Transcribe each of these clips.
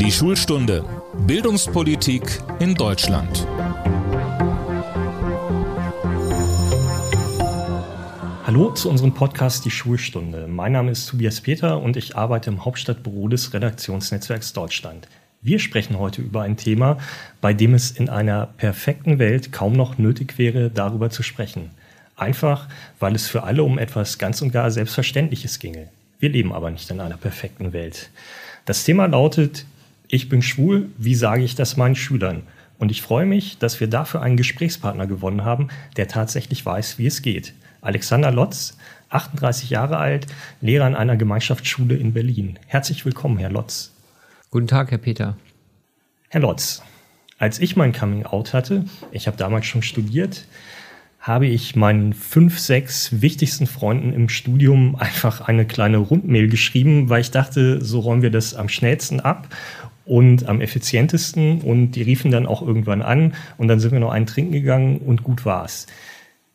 Die Schulstunde Bildungspolitik in Deutschland. Hallo zu unserem Podcast Die Schulstunde. Mein Name ist Tobias Peter und ich arbeite im Hauptstadtbüro des Redaktionsnetzwerks Deutschland. Wir sprechen heute über ein Thema, bei dem es in einer perfekten Welt kaum noch nötig wäre, darüber zu sprechen. Einfach, weil es für alle um etwas ganz und gar Selbstverständliches ginge. Wir leben aber nicht in einer perfekten Welt. Das Thema lautet, ich bin schwul, wie sage ich das meinen Schülern? Und ich freue mich, dass wir dafür einen Gesprächspartner gewonnen haben, der tatsächlich weiß, wie es geht. Alexander Lotz, 38 Jahre alt, Lehrer an einer Gemeinschaftsschule in Berlin. Herzlich willkommen, Herr Lotz. Guten Tag, Herr Peter. Herr Lotz, als ich mein Coming Out hatte, ich habe damals schon studiert, habe ich meinen fünf, sechs wichtigsten Freunden im Studium einfach eine kleine Rundmail geschrieben, weil ich dachte, so räumen wir das am schnellsten ab und am effizientesten. Und die riefen dann auch irgendwann an und dann sind wir noch einen trinken gegangen und gut war's.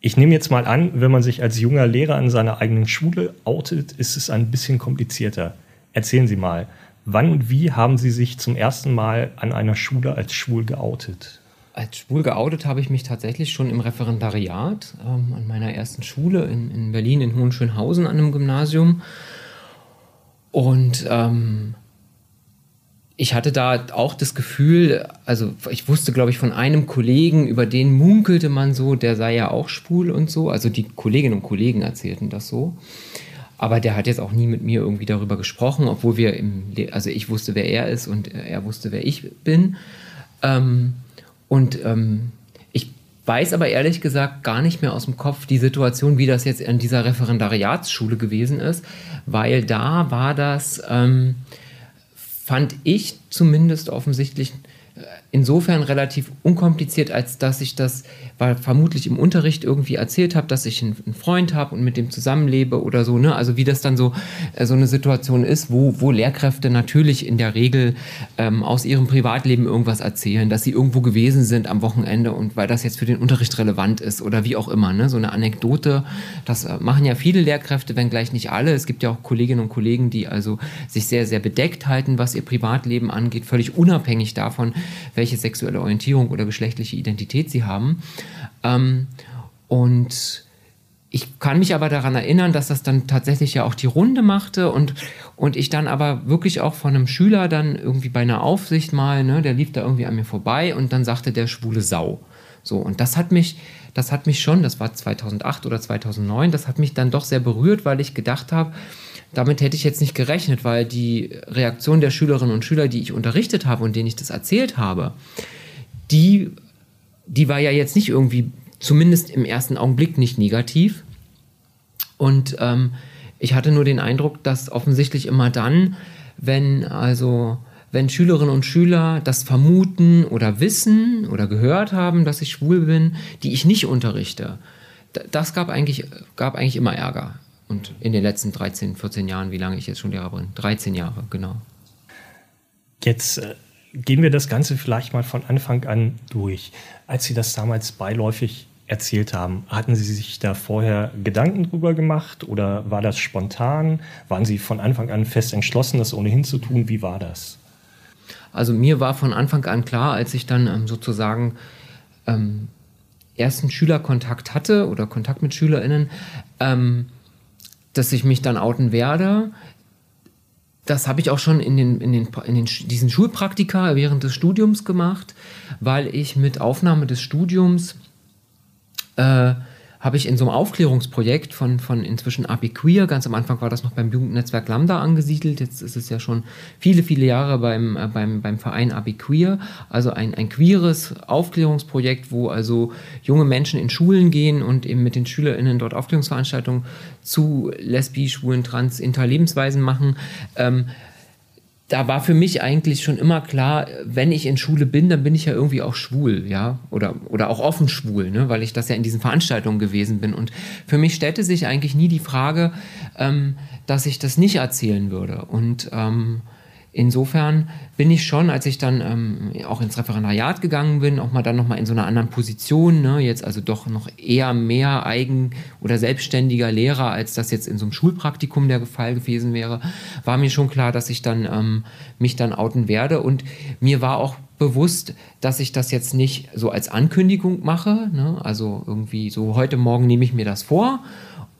Ich nehme jetzt mal an, wenn man sich als junger Lehrer an seiner eigenen Schule outet, ist es ein bisschen komplizierter. Erzählen Sie mal, wann und wie haben Sie sich zum ersten Mal an einer Schule als schwul geoutet? Als schwul geoutet habe ich mich tatsächlich schon im Referendariat ähm, an meiner ersten Schule in, in Berlin, in Hohenschönhausen, an einem Gymnasium. Und ähm, ich hatte da auch das Gefühl, also ich wusste, glaube ich, von einem Kollegen, über den munkelte man so, der sei ja auch schwul und so. Also die Kolleginnen und Kollegen erzählten das so. Aber der hat jetzt auch nie mit mir irgendwie darüber gesprochen, obwohl wir im, also ich wusste, wer er ist und er wusste, wer ich bin. Ähm, und ähm, ich weiß aber ehrlich gesagt gar nicht mehr aus dem Kopf die Situation, wie das jetzt an dieser Referendariatsschule gewesen ist, weil da war das. Ähm, fand ich zumindest offensichtlich insofern relativ unkompliziert, als dass ich das weil vermutlich im Unterricht irgendwie erzählt habe, dass ich einen, Freund habe und mit dem zusammenlebe oder so. Ne? Also wie das dann so, äh, so eine Situation ist, wo, wo Lehrkräfte natürlich in der Regel ähm, aus ihrem Privatleben irgendwas erzählen, dass sie irgendwo gewesen sind am Wochenende und weil das jetzt für den Unterricht relevant ist oder wie auch immer. Ne? So eine Anekdote, das äh, machen ja viele Lehrkräfte, wenngleich nicht alle. Es gibt ja auch Kolleginnen und Kollegen, die also sich sehr, sehr bedeckt halten, was ihr Privatleben angeht, völlig unabhängig davon, welche sexuelle Orientierung oder geschlechtliche Identität sie haben. Ähm, und ich kann mich aber daran erinnern, dass das dann tatsächlich ja auch die Runde machte und, und ich dann aber wirklich auch von einem Schüler dann irgendwie bei einer Aufsicht mal, ne, der lief da irgendwie an mir vorbei und dann sagte der schwule Sau. So, und das hat mich, das hat mich schon, das war 2008 oder 2009, das hat mich dann doch sehr berührt, weil ich gedacht habe, damit hätte ich jetzt nicht gerechnet, weil die Reaktion der Schülerinnen und Schüler, die ich unterrichtet habe und denen ich das erzählt habe, die, die war ja jetzt nicht irgendwie, zumindest im ersten Augenblick nicht negativ. Und ähm, ich hatte nur den Eindruck, dass offensichtlich immer dann, wenn also wenn Schülerinnen und Schüler das vermuten oder wissen oder gehört haben, dass ich schwul bin, die ich nicht unterrichte, das gab eigentlich, gab eigentlich immer Ärger. Und in den letzten 13, 14 Jahren, wie lange ich jetzt schon Lehrer bin? 13 Jahre, genau. Jetzt äh, gehen wir das Ganze vielleicht mal von Anfang an durch. Als Sie das damals beiläufig erzählt haben, hatten Sie sich da vorher Gedanken drüber gemacht oder war das spontan? Waren Sie von Anfang an fest entschlossen, das ohnehin zu tun? Wie war das? Also mir war von Anfang an klar, als ich dann ähm, sozusagen ähm, ersten Schülerkontakt hatte oder Kontakt mit SchülerInnen, ähm, dass ich mich dann outen werde. Das habe ich auch schon in, den, in, den, in den, diesen Schulpraktika während des Studiums gemacht, weil ich mit Aufnahme des Studiums äh, habe ich in so einem Aufklärungsprojekt von, von inzwischen API Queer, ganz am Anfang war das noch beim Jugendnetzwerk Lambda angesiedelt, jetzt ist es ja schon viele, viele Jahre beim, äh, beim, beim Verein API Queer, also ein, ein queeres Aufklärungsprojekt, wo also junge Menschen in Schulen gehen und eben mit den SchülerInnen dort Aufklärungsveranstaltungen zu lesbisch, schwulen, trans, interlebensweisen machen. Ähm, da war für mich eigentlich schon immer klar, wenn ich in Schule bin, dann bin ich ja irgendwie auch schwul, ja, oder, oder auch offen schwul, ne? weil ich das ja in diesen Veranstaltungen gewesen bin. Und für mich stellte sich eigentlich nie die Frage, ähm, dass ich das nicht erzählen würde. Und ähm, insofern bin ich schon, als ich dann ähm, auch ins Referendariat gegangen bin, auch mal dann nochmal in so einer anderen Position, ne, jetzt also doch noch eher mehr eigen- oder selbstständiger Lehrer, als das jetzt in so einem Schulpraktikum der Fall gewesen wäre, war mir schon klar, dass ich dann ähm, mich dann outen werde. Und mir war auch bewusst, dass ich das jetzt nicht so als Ankündigung mache. Ne? Also irgendwie so heute Morgen nehme ich mir das vor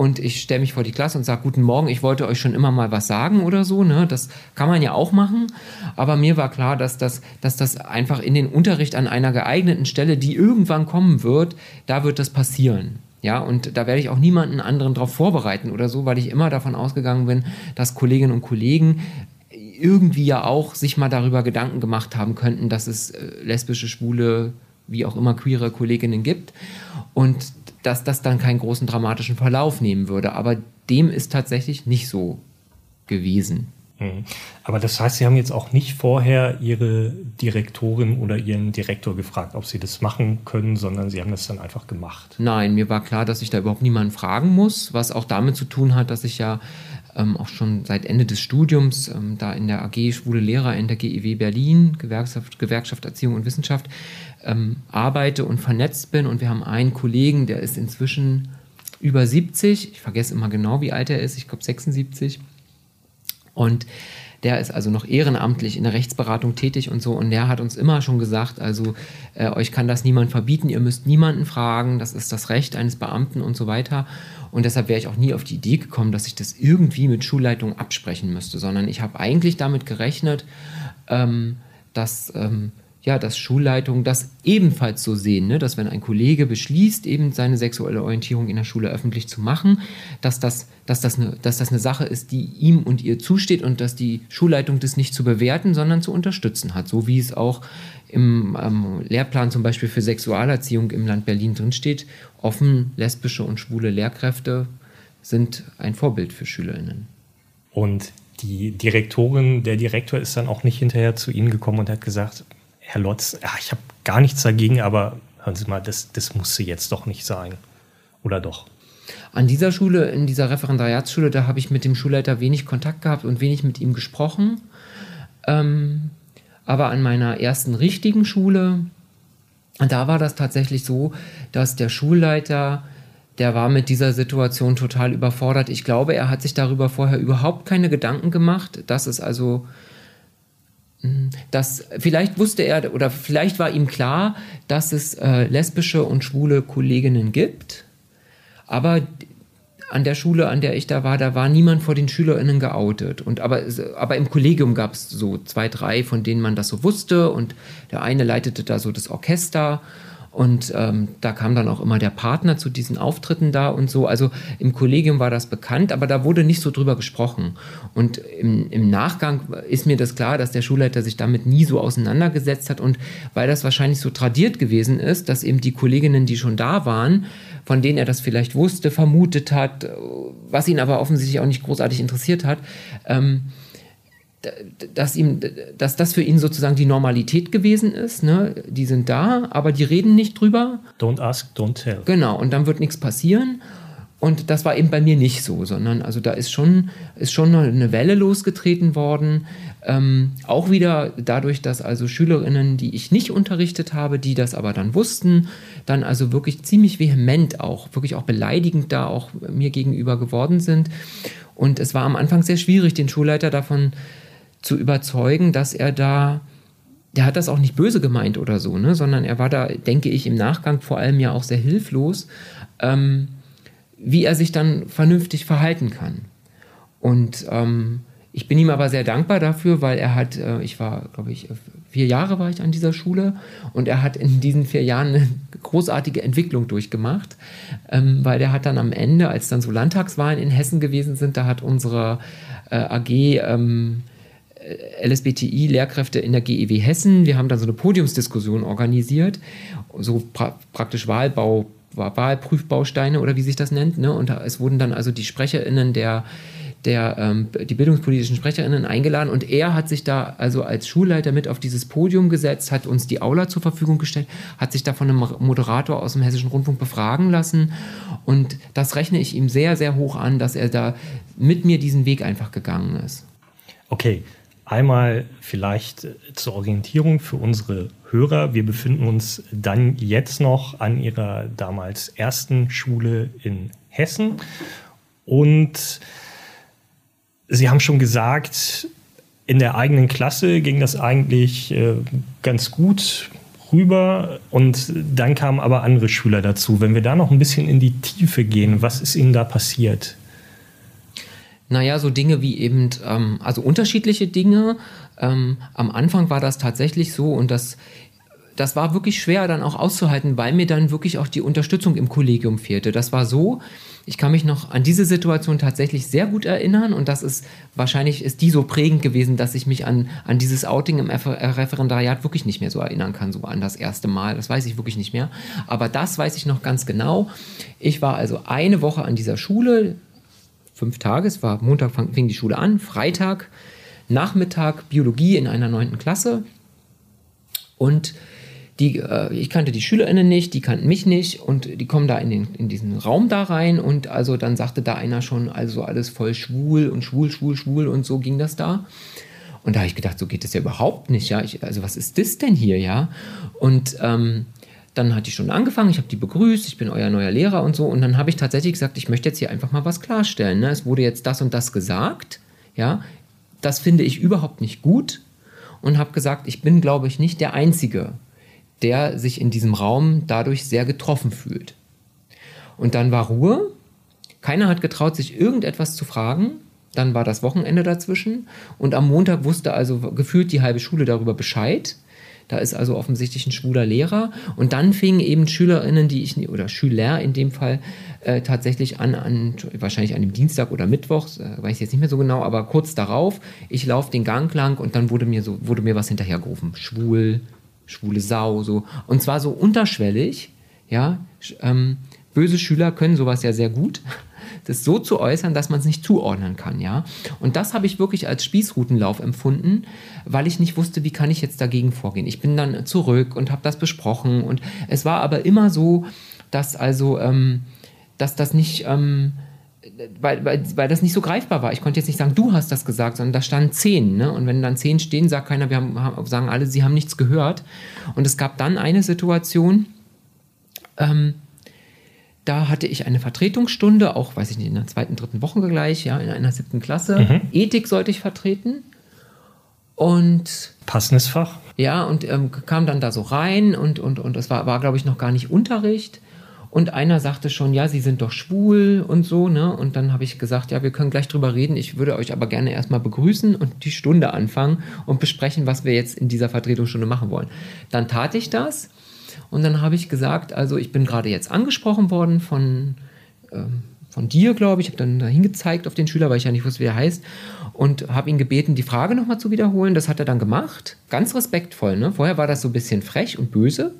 und ich stelle mich vor die Klasse und sage, guten Morgen, ich wollte euch schon immer mal was sagen oder so. Ne? Das kann man ja auch machen. Aber mir war klar, dass das, dass das einfach in den Unterricht an einer geeigneten Stelle, die irgendwann kommen wird, da wird das passieren. Ja, und da werde ich auch niemanden anderen darauf vorbereiten oder so, weil ich immer davon ausgegangen bin, dass Kolleginnen und Kollegen irgendwie ja auch sich mal darüber Gedanken gemacht haben könnten, dass es äh, lesbische, schwule, wie auch immer queere Kolleginnen gibt. Und dass das dann keinen großen dramatischen Verlauf nehmen würde. Aber dem ist tatsächlich nicht so gewesen. Mhm. Aber das heißt, Sie haben jetzt auch nicht vorher Ihre Direktorin oder Ihren Direktor gefragt, ob Sie das machen können, sondern Sie haben das dann einfach gemacht. Nein, mir war klar, dass ich da überhaupt niemanden fragen muss, was auch damit zu tun hat, dass ich ja ähm, auch schon seit Ende des Studiums ähm, da in der AG Schwule Lehrer in der GEW Berlin, Gewerkschaft, Gewerkschaft Erziehung und Wissenschaft, ähm, arbeite und vernetzt bin. Und wir haben einen Kollegen, der ist inzwischen über 70. Ich vergesse immer genau, wie alt er ist. Ich glaube 76. Und der ist also noch ehrenamtlich in der Rechtsberatung tätig und so. Und der hat uns immer schon gesagt, also äh, euch kann das niemand verbieten, ihr müsst niemanden fragen, das ist das Recht eines Beamten und so weiter. Und deshalb wäre ich auch nie auf die Idee gekommen, dass ich das irgendwie mit Schulleitung absprechen müsste, sondern ich habe eigentlich damit gerechnet, ähm, dass ähm, ja, dass Schulleitungen das ebenfalls so sehen, ne? dass wenn ein Kollege beschließt, eben seine sexuelle Orientierung in der Schule öffentlich zu machen, dass das, dass das, eine, dass das eine Sache ist, die ihm und ihr zusteht und dass die Schulleitung das nicht zu bewerten, sondern zu unterstützen hat. So wie es auch im ähm, Lehrplan zum Beispiel für Sexualerziehung im Land Berlin drinsteht. Offen lesbische und schwule Lehrkräfte sind ein Vorbild für SchülerInnen. Und die Direktorin, der Direktor ist dann auch nicht hinterher zu Ihnen gekommen und hat gesagt, Herr Lotz, ja, ich habe gar nichts dagegen, aber hören Sie mal, das, das musste jetzt doch nicht sein. Oder doch? An dieser Schule, in dieser Referendariatsschule, da habe ich mit dem Schulleiter wenig Kontakt gehabt und wenig mit ihm gesprochen. Ähm, aber an meiner ersten richtigen Schule, da war das tatsächlich so, dass der Schulleiter, der war mit dieser Situation total überfordert. Ich glaube, er hat sich darüber vorher überhaupt keine Gedanken gemacht, dass es also dass vielleicht wusste er oder vielleicht war ihm klar, dass es äh, lesbische und schwule Kolleginnen gibt, aber an der Schule, an der ich da war, da war niemand vor den SchülerInnen geoutet. Und aber, aber im Kollegium gab es so zwei, drei, von denen man das so wusste. Und der eine leitete da so das Orchester und ähm, da kam dann auch immer der Partner zu diesen Auftritten da und so. Also im Kollegium war das bekannt, aber da wurde nicht so drüber gesprochen. Und im, im Nachgang ist mir das klar, dass der Schulleiter sich damit nie so auseinandergesetzt hat. Und weil das wahrscheinlich so tradiert gewesen ist, dass eben die Kolleginnen, die schon da waren, von denen er das vielleicht wusste, vermutet hat, was ihn aber offensichtlich auch nicht großartig interessiert hat, ähm, dass ihm, dass das für ihn sozusagen die Normalität gewesen ist. Ne? Die sind da, aber die reden nicht drüber. Don't ask, don't tell. Genau, und dann wird nichts passieren. Und das war eben bei mir nicht so, sondern also da ist schon, ist schon eine Welle losgetreten worden. Ähm, auch wieder dadurch, dass also Schülerinnen, die ich nicht unterrichtet habe, die das aber dann wussten, dann also wirklich ziemlich vehement auch, wirklich auch beleidigend da auch mir gegenüber geworden sind. Und es war am Anfang sehr schwierig, den Schulleiter davon zu überzeugen, dass er da, der hat das auch nicht böse gemeint oder so, ne, sondern er war da, denke ich, im Nachgang vor allem ja auch sehr hilflos, ähm, wie er sich dann vernünftig verhalten kann. Und ähm, ich bin ihm aber sehr dankbar dafür, weil er hat, äh, ich war, glaube ich, vier Jahre war ich an dieser Schule und er hat in diesen vier Jahren eine großartige Entwicklung durchgemacht, ähm, weil der hat dann am Ende, als dann so Landtagswahlen in Hessen gewesen sind, da hat unsere äh, AG ähm, LSBTI-Lehrkräfte in der GEW Hessen. Wir haben dann so eine Podiumsdiskussion organisiert, so pra praktisch Wahlbau, Wahlprüfbausteine oder wie sich das nennt. Ne? Und es wurden dann also die SprecherInnen der der, ähm, die bildungspolitischen SprecherInnen eingeladen und er hat sich da also als Schulleiter mit auf dieses Podium gesetzt, hat uns die Aula zur Verfügung gestellt, hat sich da von einem Moderator aus dem Hessischen Rundfunk befragen lassen und das rechne ich ihm sehr, sehr hoch an, dass er da mit mir diesen Weg einfach gegangen ist. Okay, Einmal vielleicht zur Orientierung für unsere Hörer. Wir befinden uns dann jetzt noch an ihrer damals ersten Schule in Hessen. Und Sie haben schon gesagt, in der eigenen Klasse ging das eigentlich äh, ganz gut rüber und dann kamen aber andere Schüler dazu. Wenn wir da noch ein bisschen in die Tiefe gehen, was ist Ihnen da passiert? Naja, so Dinge wie eben, ähm, also unterschiedliche Dinge. Ähm, am Anfang war das tatsächlich so und das, das war wirklich schwer dann auch auszuhalten, weil mir dann wirklich auch die Unterstützung im Kollegium fehlte. Das war so, ich kann mich noch an diese Situation tatsächlich sehr gut erinnern und das ist wahrscheinlich ist die so prägend gewesen, dass ich mich an, an dieses Outing im Referendariat wirklich nicht mehr so erinnern kann, so an das erste Mal. Das weiß ich wirklich nicht mehr. Aber das weiß ich noch ganz genau. Ich war also eine Woche an dieser Schule, fünf Tage, es war Montag fing die Schule an, Freitag, Nachmittag Biologie in einer neunten Klasse und die, äh, ich kannte die SchülerInnen nicht, die kannten mich nicht und die kommen da in, den, in diesen Raum da rein und also dann sagte da einer schon, also alles voll schwul und schwul, schwul, schwul und so ging das da. Und da habe ich gedacht, so geht das ja überhaupt nicht, ja. Ich, also was ist das denn hier, ja? Und ähm, dann hat die Stunde angefangen, ich habe die begrüßt, ich bin euer neuer Lehrer und so. Und dann habe ich tatsächlich gesagt, ich möchte jetzt hier einfach mal was klarstellen. Ne? Es wurde jetzt das und das gesagt, ja. Das finde ich überhaupt nicht gut und habe gesagt, ich bin, glaube ich, nicht der Einzige, der sich in diesem Raum dadurch sehr getroffen fühlt. Und dann war Ruhe. Keiner hat getraut, sich irgendetwas zu fragen. Dann war das Wochenende dazwischen. Und am Montag wusste also gefühlt die halbe Schule darüber Bescheid. Da ist also offensichtlich ein schwuler Lehrer. Und dann fingen eben SchülerInnen, die ich, oder Schüler in dem Fall, äh, tatsächlich an, an, wahrscheinlich an dem Dienstag oder Mittwoch, äh, weiß ich jetzt nicht mehr so genau, aber kurz darauf, ich laufe den Gang lang und dann wurde mir so, wurde mir was hinterhergerufen. Schwul, schwule Sau, so. Und zwar so unterschwellig, ja. Ähm, böse Schüler können sowas ja sehr gut, das so zu äußern, dass man es nicht zuordnen kann, ja. Und das habe ich wirklich als Spießrutenlauf empfunden, weil ich nicht wusste, wie kann ich jetzt dagegen vorgehen. Ich bin dann zurück und habe das besprochen und es war aber immer so, dass also, ähm, dass das nicht, ähm, weil, weil, weil das nicht so greifbar war. Ich konnte jetzt nicht sagen, du hast das gesagt, sondern da standen zehn. Ne? Und wenn dann zehn stehen, sagt keiner, wir haben, sagen alle, sie haben nichts gehört. Und es gab dann eine Situation, ähm, da hatte ich eine Vertretungsstunde, auch, weiß ich nicht, in der zweiten, dritten Woche gleich, ja, in einer siebten Klasse. Mhm. Ethik sollte ich vertreten. Und. Passendes Fach. Ja, und ähm, kam dann da so rein und, und, und es war, war glaube ich, noch gar nicht Unterricht. Und einer sagte schon, ja, Sie sind doch schwul und so, ne? Und dann habe ich gesagt, ja, wir können gleich drüber reden. Ich würde euch aber gerne erstmal begrüßen und die Stunde anfangen und besprechen, was wir jetzt in dieser Vertretungsstunde machen wollen. Dann tat ich das und dann habe ich gesagt, also ich bin gerade jetzt angesprochen worden von, ähm, von dir, glaube ich. Ich habe dann dahin gezeigt auf den Schüler, weil ich ja nicht wusste, wie er heißt. Und habe ihn gebeten, die Frage nochmal zu wiederholen. Das hat er dann gemacht. Ganz respektvoll. Ne? Vorher war das so ein bisschen frech und böse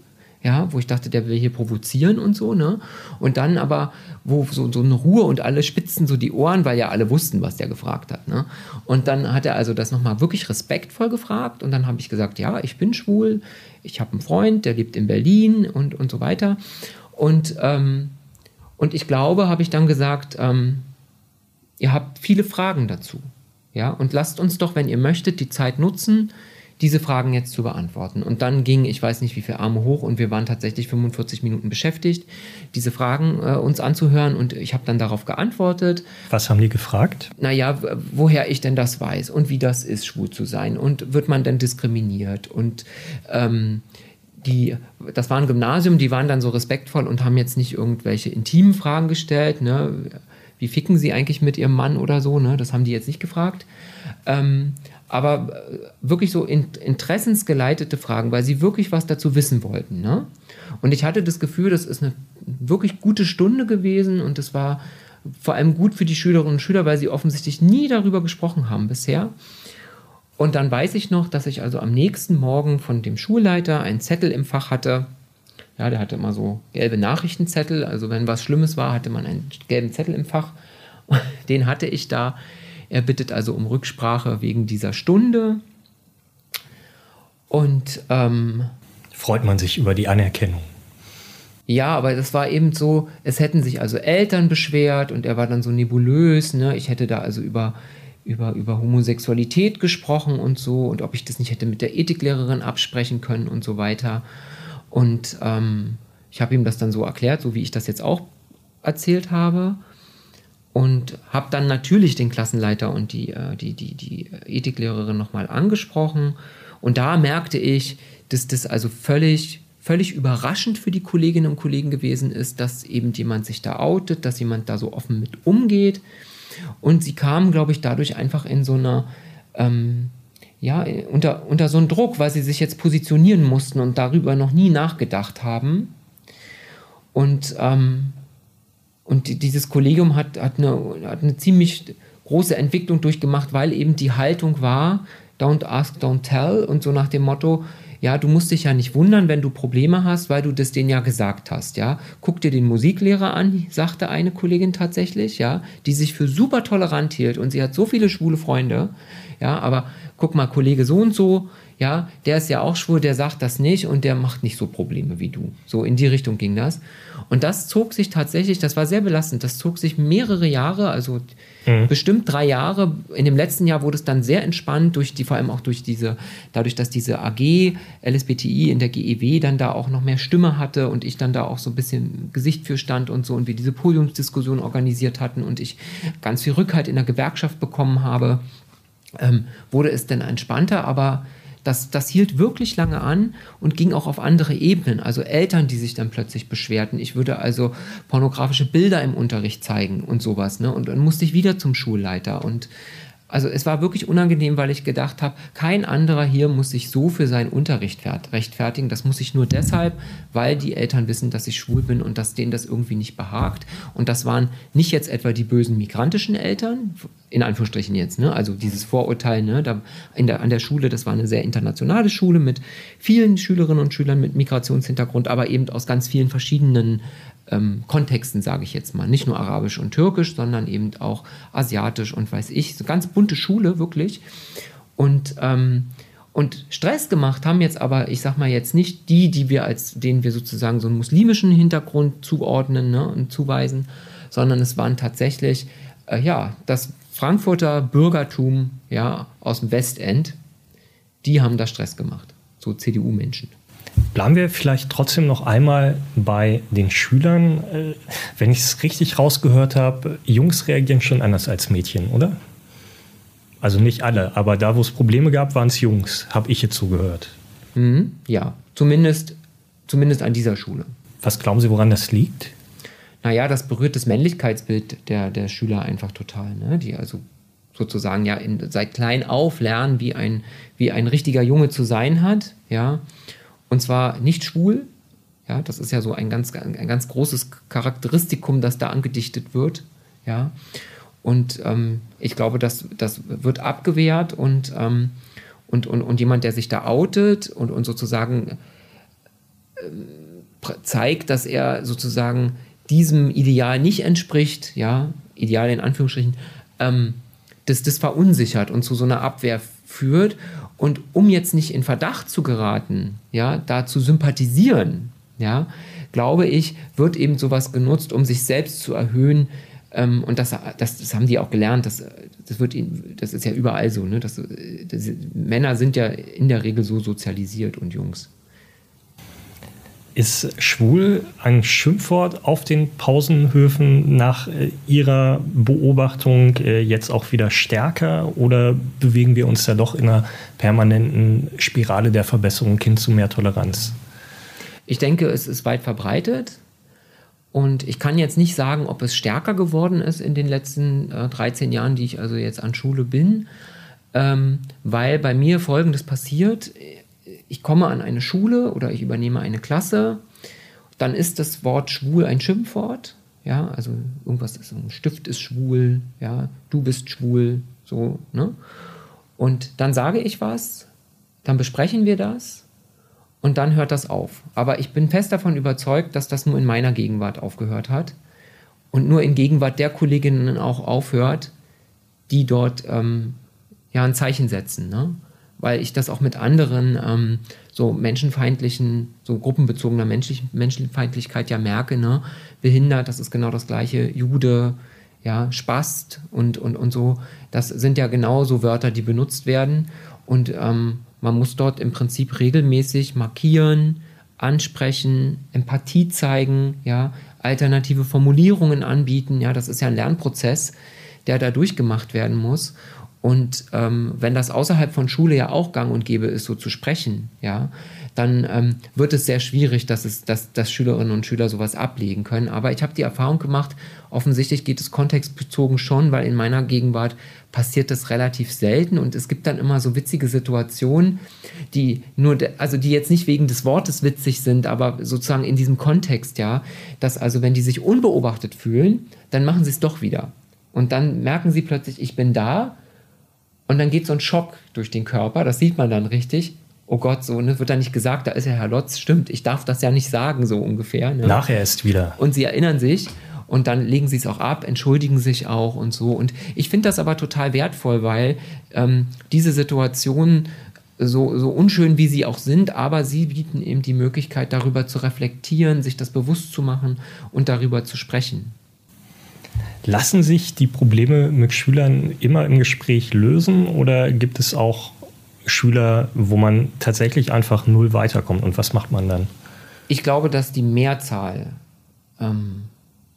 ja, wo ich dachte, der will hier provozieren und so, ne? Und dann aber, wo so, so eine Ruhe und alle spitzen so die Ohren, weil ja alle wussten, was der gefragt hat, ne? Und dann hat er also das nochmal wirklich respektvoll gefragt und dann habe ich gesagt, ja, ich bin schwul, ich habe einen Freund, der lebt in Berlin und, und so weiter. Und, ähm, und ich glaube, habe ich dann gesagt, ähm, ihr habt viele Fragen dazu. Ja, und lasst uns doch, wenn ihr möchtet, die Zeit nutzen, diese Fragen jetzt zu beantworten. Und dann ging, ich weiß nicht wie viele Arme hoch und wir waren tatsächlich 45 Minuten beschäftigt, diese Fragen äh, uns anzuhören und ich habe dann darauf geantwortet. Was haben die gefragt? Naja, woher ich denn das weiß und wie das ist, schwul zu sein und wird man denn diskriminiert und ähm, die, das war ein Gymnasium, die waren dann so respektvoll und haben jetzt nicht irgendwelche intimen Fragen gestellt, ne? Wie ficken sie eigentlich mit ihrem Mann oder so, ne? Das haben die jetzt nicht gefragt. Ähm, aber äh, wirklich so interessensgeleitete Fragen, weil sie wirklich was dazu wissen wollten. Ne? Und ich hatte das Gefühl, das ist eine wirklich gute Stunde gewesen und es war vor allem gut für die Schülerinnen und Schüler, weil sie offensichtlich nie darüber gesprochen haben bisher. Und dann weiß ich noch, dass ich also am nächsten Morgen von dem Schulleiter einen Zettel im Fach hatte. Ja, der hatte immer so gelbe Nachrichtenzettel. Also wenn was Schlimmes war, hatte man einen gelben Zettel im Fach. Den hatte ich da er bittet also um Rücksprache wegen dieser Stunde. Und ähm, freut man sich über die Anerkennung. Ja, aber das war eben so, es hätten sich also Eltern beschwert und er war dann so nebulös, ne? Ich hätte da also über über, über Homosexualität gesprochen und so und ob ich das nicht hätte mit der Ethiklehrerin absprechen können und so weiter. Und ähm, ich habe ihm das dann so erklärt, so wie ich das jetzt auch erzählt habe. Und habe dann natürlich den Klassenleiter und die, äh, die, die, die Ethiklehrerin nochmal angesprochen. Und da merkte ich, dass das also völlig, völlig überraschend für die Kolleginnen und Kollegen gewesen ist, dass eben jemand sich da outet, dass jemand da so offen mit umgeht. Und sie kamen, glaube ich, dadurch einfach in so einer, ähm, ja, unter, unter so einen Druck, weil sie sich jetzt positionieren mussten und darüber noch nie nachgedacht haben. Und, ähm, und dieses Kollegium hat, hat, eine, hat eine ziemlich große Entwicklung durchgemacht, weil eben die Haltung war, don't ask, don't tell und so nach dem Motto, ja, du musst dich ja nicht wundern, wenn du Probleme hast, weil du das denen ja gesagt hast, ja. Guck dir den Musiklehrer an, sagte eine Kollegin tatsächlich, ja, die sich für super tolerant hielt und sie hat so viele schwule Freunde, ja, aber guck mal, Kollege so und so, ja, der ist ja auch schwul, der sagt das nicht und der macht nicht so Probleme wie du. So in die Richtung ging das. Und das zog sich tatsächlich, das war sehr belastend, das zog sich mehrere Jahre, also mhm. bestimmt drei Jahre. In dem letzten Jahr wurde es dann sehr entspannt, durch die, vor allem auch durch diese, dadurch, dass diese AG LSBTI in der GEW dann da auch noch mehr Stimme hatte und ich dann da auch so ein bisschen Gesicht für stand und so und wir diese Podiumsdiskussion organisiert hatten und ich ganz viel Rückhalt in der Gewerkschaft bekommen habe, ähm, wurde es dann entspannter, aber das, das hielt wirklich lange an und ging auch auf andere Ebenen. Also Eltern, die sich dann plötzlich beschwerten. Ich würde also pornografische Bilder im Unterricht zeigen und sowas. Ne? Und dann musste ich wieder zum Schulleiter. Und also es war wirklich unangenehm, weil ich gedacht habe, kein anderer hier muss sich so für seinen Unterricht rechtfertigen. Das muss ich nur deshalb, weil die Eltern wissen, dass ich schwul bin und dass denen das irgendwie nicht behagt. Und das waren nicht jetzt etwa die bösen migrantischen Eltern, in Anführungsstrichen jetzt, ne? also dieses Vorurteil ne? da in der, an der Schule, das war eine sehr internationale Schule mit vielen Schülerinnen und Schülern mit Migrationshintergrund, aber eben aus ganz vielen verschiedenen ähm, Kontexten, sage ich jetzt mal. Nicht nur Arabisch und Türkisch, sondern eben auch Asiatisch und weiß ich. So ganz bunte Schule, wirklich. Und, ähm, und Stress gemacht haben jetzt aber, ich sag mal jetzt nicht die, die wir als, denen wir sozusagen so einen muslimischen Hintergrund zuordnen ne, und zuweisen, sondern es waren tatsächlich, äh, ja, das Frankfurter Bürgertum, ja, aus dem Westend, die haben da Stress gemacht. So CDU-Menschen. Bleiben wir vielleicht trotzdem noch einmal bei den Schülern. Äh, wenn ich es richtig rausgehört habe, Jungs reagieren schon anders als Mädchen, oder? Also nicht alle, aber da, wo es Probleme gab, waren es Jungs, habe ich jetzt so gehört. Mhm, ja, zumindest, zumindest an dieser Schule. Was glauben Sie, woran das liegt? Naja, das berührt das Männlichkeitsbild der, der Schüler einfach total. Ne? Die also sozusagen ja in, seit klein auf lernen, wie ein, wie ein richtiger Junge zu sein hat. Ja und zwar nicht schwul. Ja, das ist ja so ein ganz, ein ganz großes Charakteristikum, das da angedichtet wird. Ja. Und ähm, ich glaube, das, das wird abgewehrt und, ähm, und, und, und jemand, der sich da outet und, und sozusagen ähm, zeigt, dass er sozusagen diesem Ideal nicht entspricht, ja, Ideal in Anführungsstrichen, ähm, das, das verunsichert und zu so einer Abwehr führt. Und um jetzt nicht in Verdacht zu geraten, ja, da zu sympathisieren, ja, glaube ich, wird eben sowas genutzt, um sich selbst zu erhöhen. Ähm, und das, das, das haben die auch gelernt. Das, das, wird, das ist ja überall so. Ne? Das, das, Männer sind ja in der Regel so sozialisiert und Jungs. Ist schwul ein Schimpfwort auf den Pausenhöfen nach äh, Ihrer Beobachtung äh, jetzt auch wieder stärker? Oder bewegen wir uns da doch in einer permanenten Spirale der Verbesserung hin zu mehr Toleranz? Ich denke, es ist weit verbreitet. Und ich kann jetzt nicht sagen, ob es stärker geworden ist in den letzten äh, 13 Jahren, die ich also jetzt an Schule bin, ähm, weil bei mir Folgendes passiert ich komme an eine Schule oder ich übernehme eine Klasse, dann ist das Wort schwul ein Schimpfwort. Ja, also irgendwas ist, ein Stift ist schwul, ja, du bist schwul, so, ne? Und dann sage ich was, dann besprechen wir das und dann hört das auf. Aber ich bin fest davon überzeugt, dass das nur in meiner Gegenwart aufgehört hat und nur in Gegenwart der Kolleginnen auch aufhört, die dort ähm, ja ein Zeichen setzen. Ne? Weil ich das auch mit anderen ähm, so menschenfeindlichen, so gruppenbezogener Menschlich Menschenfeindlichkeit ja merke, ne? Behindert, das ist genau das gleiche, Jude, ja, Spast und, und, und so, das sind ja genau so Wörter, die benutzt werden. Und ähm, man muss dort im Prinzip regelmäßig markieren, ansprechen, Empathie zeigen, ja, alternative Formulierungen anbieten. Ja, das ist ja ein Lernprozess, der da durchgemacht werden muss. Und ähm, wenn das außerhalb von Schule ja auch gang und gäbe ist, so zu sprechen, ja, dann ähm, wird es sehr schwierig, dass, es, dass, dass Schülerinnen und Schüler sowas ablegen können. Aber ich habe die Erfahrung gemacht, offensichtlich geht es kontextbezogen schon, weil in meiner Gegenwart passiert das relativ selten und es gibt dann immer so witzige Situationen, die nur, also die jetzt nicht wegen des Wortes witzig sind, aber sozusagen in diesem Kontext, ja, dass also wenn die sich unbeobachtet fühlen, dann machen sie es doch wieder. Und dann merken sie plötzlich, ich bin da und dann geht so ein Schock durch den Körper, das sieht man dann richtig oh Gott, so, ne, wird da nicht gesagt, da ist ja Herr Lotz, stimmt, ich darf das ja nicht sagen, so ungefähr. Ne? Nachher ist wieder. Und sie erinnern sich und dann legen sie es auch ab, entschuldigen sich auch und so. Und ich finde das aber total wertvoll, weil ähm, diese Situationen so, so unschön wie sie auch sind, aber sie bieten eben die Möglichkeit, darüber zu reflektieren, sich das bewusst zu machen und darüber zu sprechen. Lassen sich die Probleme mit Schülern immer im Gespräch lösen oder gibt es auch Schüler, wo man tatsächlich einfach null weiterkommt. Und was macht man dann? Ich glaube, dass die Mehrzahl ähm,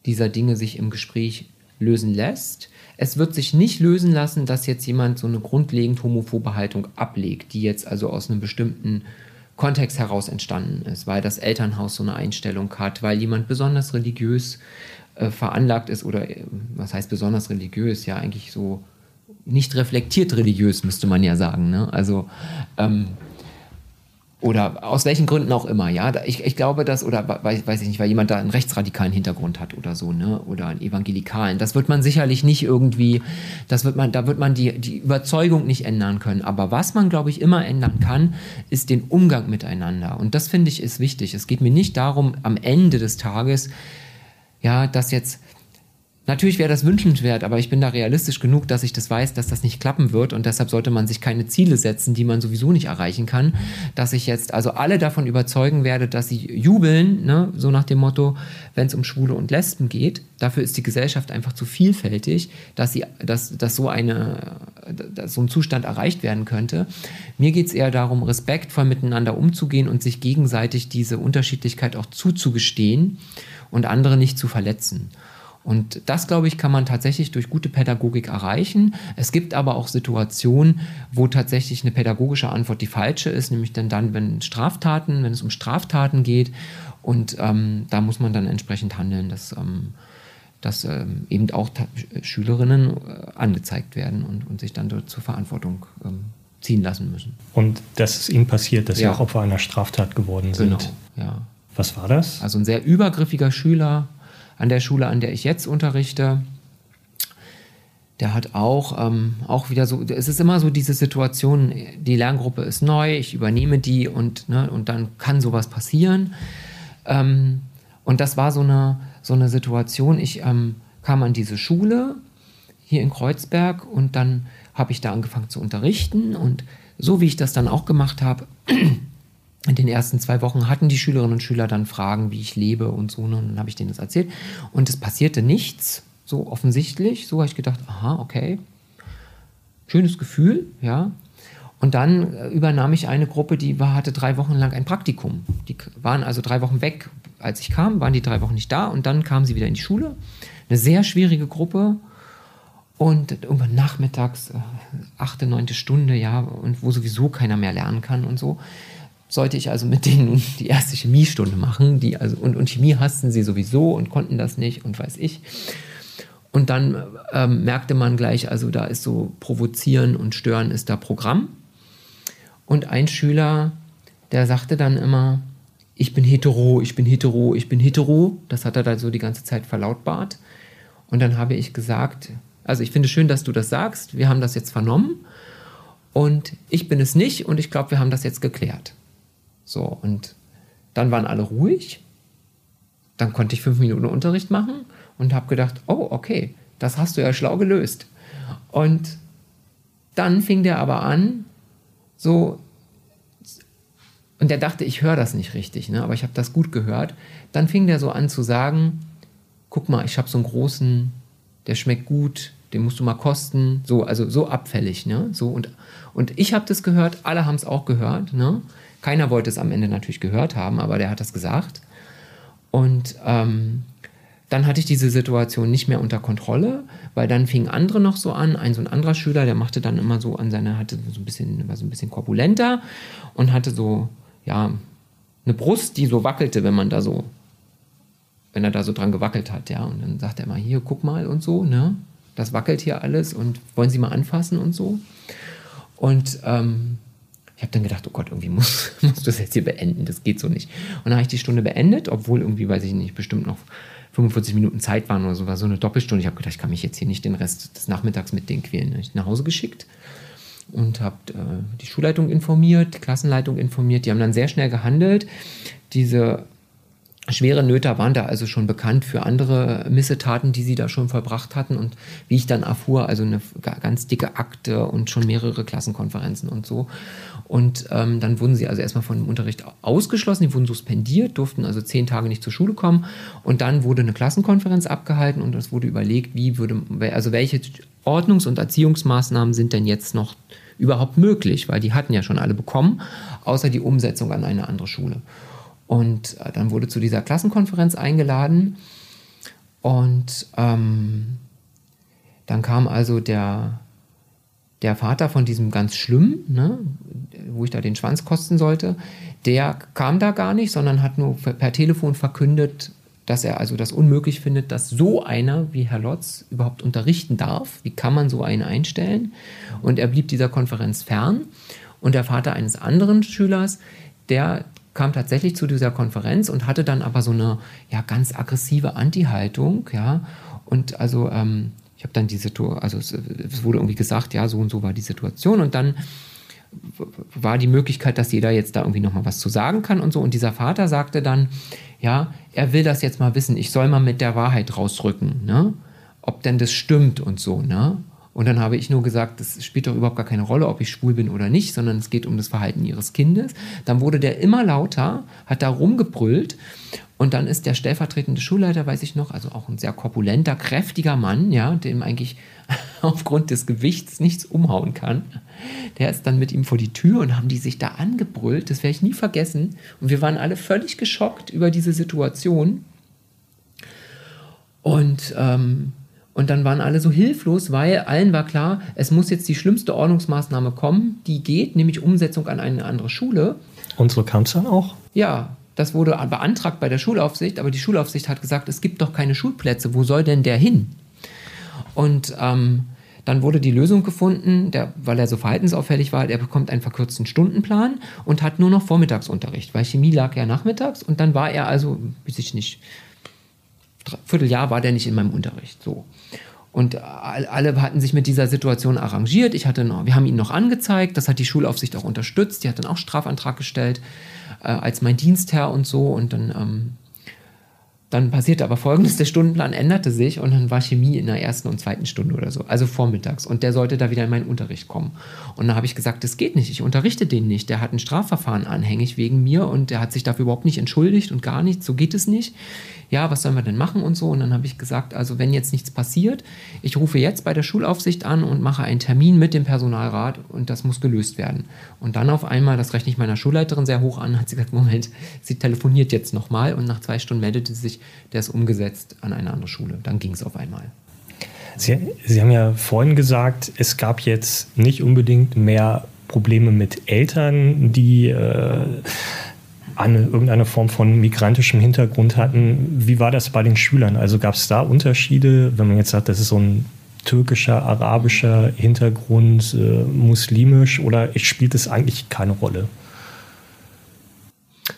dieser Dinge sich im Gespräch lösen lässt. Es wird sich nicht lösen lassen, dass jetzt jemand so eine grundlegend homophobe Haltung ablegt, die jetzt also aus einem bestimmten Kontext heraus entstanden ist, weil das Elternhaus so eine Einstellung hat, weil jemand besonders religiös äh, veranlagt ist oder äh, was heißt besonders religiös, ja eigentlich so nicht reflektiert religiös, müsste man ja sagen. Ne? Also, ähm, oder aus welchen Gründen auch immer, ja. Ich, ich glaube, dass, oder weiß, weiß ich nicht, weil jemand da einen rechtsradikalen Hintergrund hat oder so, ne? Oder einen evangelikalen. Das wird man sicherlich nicht irgendwie, das wird man, da wird man die, die Überzeugung nicht ändern können. Aber was man, glaube ich, immer ändern kann, ist den Umgang miteinander. Und das finde ich ist wichtig. Es geht mir nicht darum, am Ende des Tages, ja, dass jetzt Natürlich wäre das wünschenswert, aber ich bin da realistisch genug, dass ich das weiß, dass das nicht klappen wird und deshalb sollte man sich keine Ziele setzen, die man sowieso nicht erreichen kann. Dass ich jetzt also alle davon überzeugen werde, dass sie jubeln, ne? so nach dem Motto, wenn es um Schwule und Lesben geht. Dafür ist die Gesellschaft einfach zu vielfältig, dass, sie, dass, dass so, eine, dass so ein Zustand erreicht werden könnte. Mir geht es eher darum, respektvoll miteinander umzugehen und sich gegenseitig diese Unterschiedlichkeit auch zuzugestehen und andere nicht zu verletzen. Und das, glaube ich, kann man tatsächlich durch gute Pädagogik erreichen. Es gibt aber auch Situationen, wo tatsächlich eine pädagogische Antwort die falsche ist, nämlich dann, dann wenn Straftaten, wenn es um Straftaten geht. Und ähm, da muss man dann entsprechend handeln, dass, ähm, dass ähm, eben auch Schülerinnen äh, angezeigt werden und, und sich dann dort zur Verantwortung ähm, ziehen lassen müssen. Und das ist ihnen passiert, dass ja. sie auch Opfer einer Straftat geworden sind. Genau, ja. Was war das? Also ein sehr übergriffiger Schüler, an der Schule, an der ich jetzt unterrichte, der hat auch, ähm, auch wieder so, es ist immer so diese Situation, die Lerngruppe ist neu, ich übernehme die und, ne, und dann kann sowas passieren. Ähm, und das war so eine, so eine Situation, ich ähm, kam an diese Schule hier in Kreuzberg und dann habe ich da angefangen zu unterrichten und so wie ich das dann auch gemacht habe, in den ersten zwei Wochen hatten die Schülerinnen und Schüler dann Fragen, wie ich lebe und so. Ne? Und dann habe ich denen das erzählt. Und es passierte nichts, so offensichtlich. So habe ich gedacht, aha, okay. Schönes Gefühl, ja. Und dann äh, übernahm ich eine Gruppe, die war, hatte drei Wochen lang ein Praktikum. Die waren also drei Wochen weg. Als ich kam, waren die drei Wochen nicht da und dann kamen sie wieder in die Schule. Eine sehr schwierige Gruppe. Und irgendwann nachmittags, äh, achte, neunte Stunde, ja, und wo sowieso keiner mehr lernen kann und so sollte ich also mit denen die erste Chemiestunde machen. Die also, und, und Chemie hassten sie sowieso und konnten das nicht und weiß ich. Und dann ähm, merkte man gleich, also da ist so provozieren und stören ist da Programm. Und ein Schüler, der sagte dann immer, ich bin hetero, ich bin hetero, ich bin hetero. Das hat er da so die ganze Zeit verlautbart. Und dann habe ich gesagt, also ich finde schön, dass du das sagst. Wir haben das jetzt vernommen. Und ich bin es nicht und ich glaube, wir haben das jetzt geklärt. So, und dann waren alle ruhig. Dann konnte ich fünf Minuten Unterricht machen und habe gedacht, oh, okay, das hast du ja schlau gelöst. Und dann fing der aber an, so, und der dachte, ich höre das nicht richtig, ne? aber ich habe das gut gehört. Dann fing der so an zu sagen, guck mal, ich habe so einen großen der schmeckt gut, den musst du mal kosten. So, also so abfällig, ne? So und, und ich habe das gehört, alle haben es auch gehört, ne? Keiner wollte es am Ende natürlich gehört haben, aber der hat das gesagt. Und ähm, dann hatte ich diese Situation nicht mehr unter Kontrolle, weil dann fingen andere noch so an. Ein so ein anderer Schüler, der machte dann immer so an seine, hatte so ein bisschen, war so ein bisschen korpulenter und hatte so, ja, eine Brust, die so wackelte, wenn man da so, wenn er da so dran gewackelt hat, ja. Und dann sagt er mal, hier, guck mal und so, ne? Das wackelt hier alles und wollen Sie mal anfassen und so. Und ähm, ich habe dann gedacht, oh Gott, irgendwie muss, muss das jetzt hier beenden, das geht so nicht. Und dann habe ich die Stunde beendet, obwohl irgendwie, weiß ich nicht, bestimmt noch 45 Minuten Zeit waren oder so, war so eine Doppelstunde. Ich habe gedacht, ich kann mich jetzt hier nicht den Rest des Nachmittags mit denen quälen. Ich nach Hause geschickt und habe äh, die Schulleitung informiert, die Klassenleitung informiert. Die haben dann sehr schnell gehandelt. Diese Schwere Nöter waren da also schon bekannt für andere Missetaten, die sie da schon vollbracht hatten. Und wie ich dann erfuhr, also eine ganz dicke Akte und schon mehrere Klassenkonferenzen und so. Und ähm, dann wurden sie also erstmal von dem Unterricht ausgeschlossen, die wurden suspendiert, durften also zehn Tage nicht zur Schule kommen. Und dann wurde eine Klassenkonferenz abgehalten und es wurde überlegt, wie würde, also welche Ordnungs- und Erziehungsmaßnahmen sind denn jetzt noch überhaupt möglich, weil die hatten ja schon alle bekommen, außer die Umsetzung an eine andere Schule. Und äh, dann wurde zu dieser Klassenkonferenz eingeladen. Und ähm, dann kam also der, der Vater von diesem ganz schlimm, ne, wo ich da den Schwanz kosten sollte, der kam da gar nicht, sondern hat nur per Telefon verkündet, dass er also das unmöglich findet, dass so einer wie Herr Lotz überhaupt unterrichten darf. Wie kann man so einen einstellen? Und er blieb dieser Konferenz fern. Und der Vater eines anderen Schülers, der kam tatsächlich zu dieser Konferenz und hatte dann aber so eine ja, ganz aggressive Anti-Haltung, ja. Und also ähm, ich habe dann die Situation, also es, es, wurde irgendwie gesagt, ja, so und so war die Situation und dann war die Möglichkeit, dass jeder jetzt da irgendwie nochmal was zu sagen kann und so. Und dieser Vater sagte dann, ja, er will das jetzt mal wissen, ich soll mal mit der Wahrheit rausrücken, ne? Ob denn das stimmt und so, ne? Und dann habe ich nur gesagt, das spielt doch überhaupt gar keine Rolle, ob ich schwul bin oder nicht, sondern es geht um das Verhalten ihres Kindes. Dann wurde der immer lauter, hat da rumgebrüllt. Und dann ist der stellvertretende Schulleiter, weiß ich noch, also auch ein sehr korpulenter, kräftiger Mann, ja, dem eigentlich aufgrund des Gewichts nichts umhauen kann. Der ist dann mit ihm vor die Tür und haben die sich da angebrüllt. Das werde ich nie vergessen. Und wir waren alle völlig geschockt über diese Situation. Und ähm, und dann waren alle so hilflos, weil allen war klar, es muss jetzt die schlimmste Ordnungsmaßnahme kommen, die geht, nämlich Umsetzung an eine andere Schule. Unsere kam es dann auch? Ja, das wurde beantragt bei der Schulaufsicht, aber die Schulaufsicht hat gesagt, es gibt doch keine Schulplätze, wo soll denn der hin? Und ähm, dann wurde die Lösung gefunden, der, weil er so verhaltensauffällig war, er bekommt einen verkürzten Stundenplan und hat nur noch Vormittagsunterricht, weil Chemie lag ja nachmittags und dann war er also, weiß ich nicht, Vierteljahr war der nicht in meinem Unterricht. So. Und alle hatten sich mit dieser Situation arrangiert. Ich hatte noch, wir haben ihn noch angezeigt, das hat die Schulaufsicht auch unterstützt. Die hat dann auch Strafantrag gestellt äh, als mein Dienstherr und so. Und dann ähm, dann passierte aber folgendes: Der Stundenplan änderte sich und dann war Chemie in der ersten und zweiten Stunde oder so, also vormittags. Und der sollte da wieder in meinen Unterricht kommen. Und dann habe ich gesagt: Das geht nicht, ich unterrichte den nicht. Der hat ein Strafverfahren anhängig wegen mir und der hat sich dafür überhaupt nicht entschuldigt und gar nichts. So geht es nicht. Ja, was sollen wir denn machen und so? Und dann habe ich gesagt: Also, wenn jetzt nichts passiert, ich rufe jetzt bei der Schulaufsicht an und mache einen Termin mit dem Personalrat und das muss gelöst werden. Und dann auf einmal, das rechne ich meiner Schulleiterin sehr hoch an, hat sie gesagt: Moment, sie telefoniert jetzt nochmal und nach zwei Stunden meldete sie sich der ist umgesetzt an eine andere Schule. Dann ging es auf einmal. Sie, Sie haben ja vorhin gesagt, es gab jetzt nicht unbedingt mehr Probleme mit Eltern, die äh, eine, irgendeine Form von migrantischem Hintergrund hatten. Wie war das bei den Schülern? Also gab es da Unterschiede, wenn man jetzt sagt, das ist so ein türkischer, arabischer Hintergrund, äh, muslimisch oder spielt es eigentlich keine Rolle?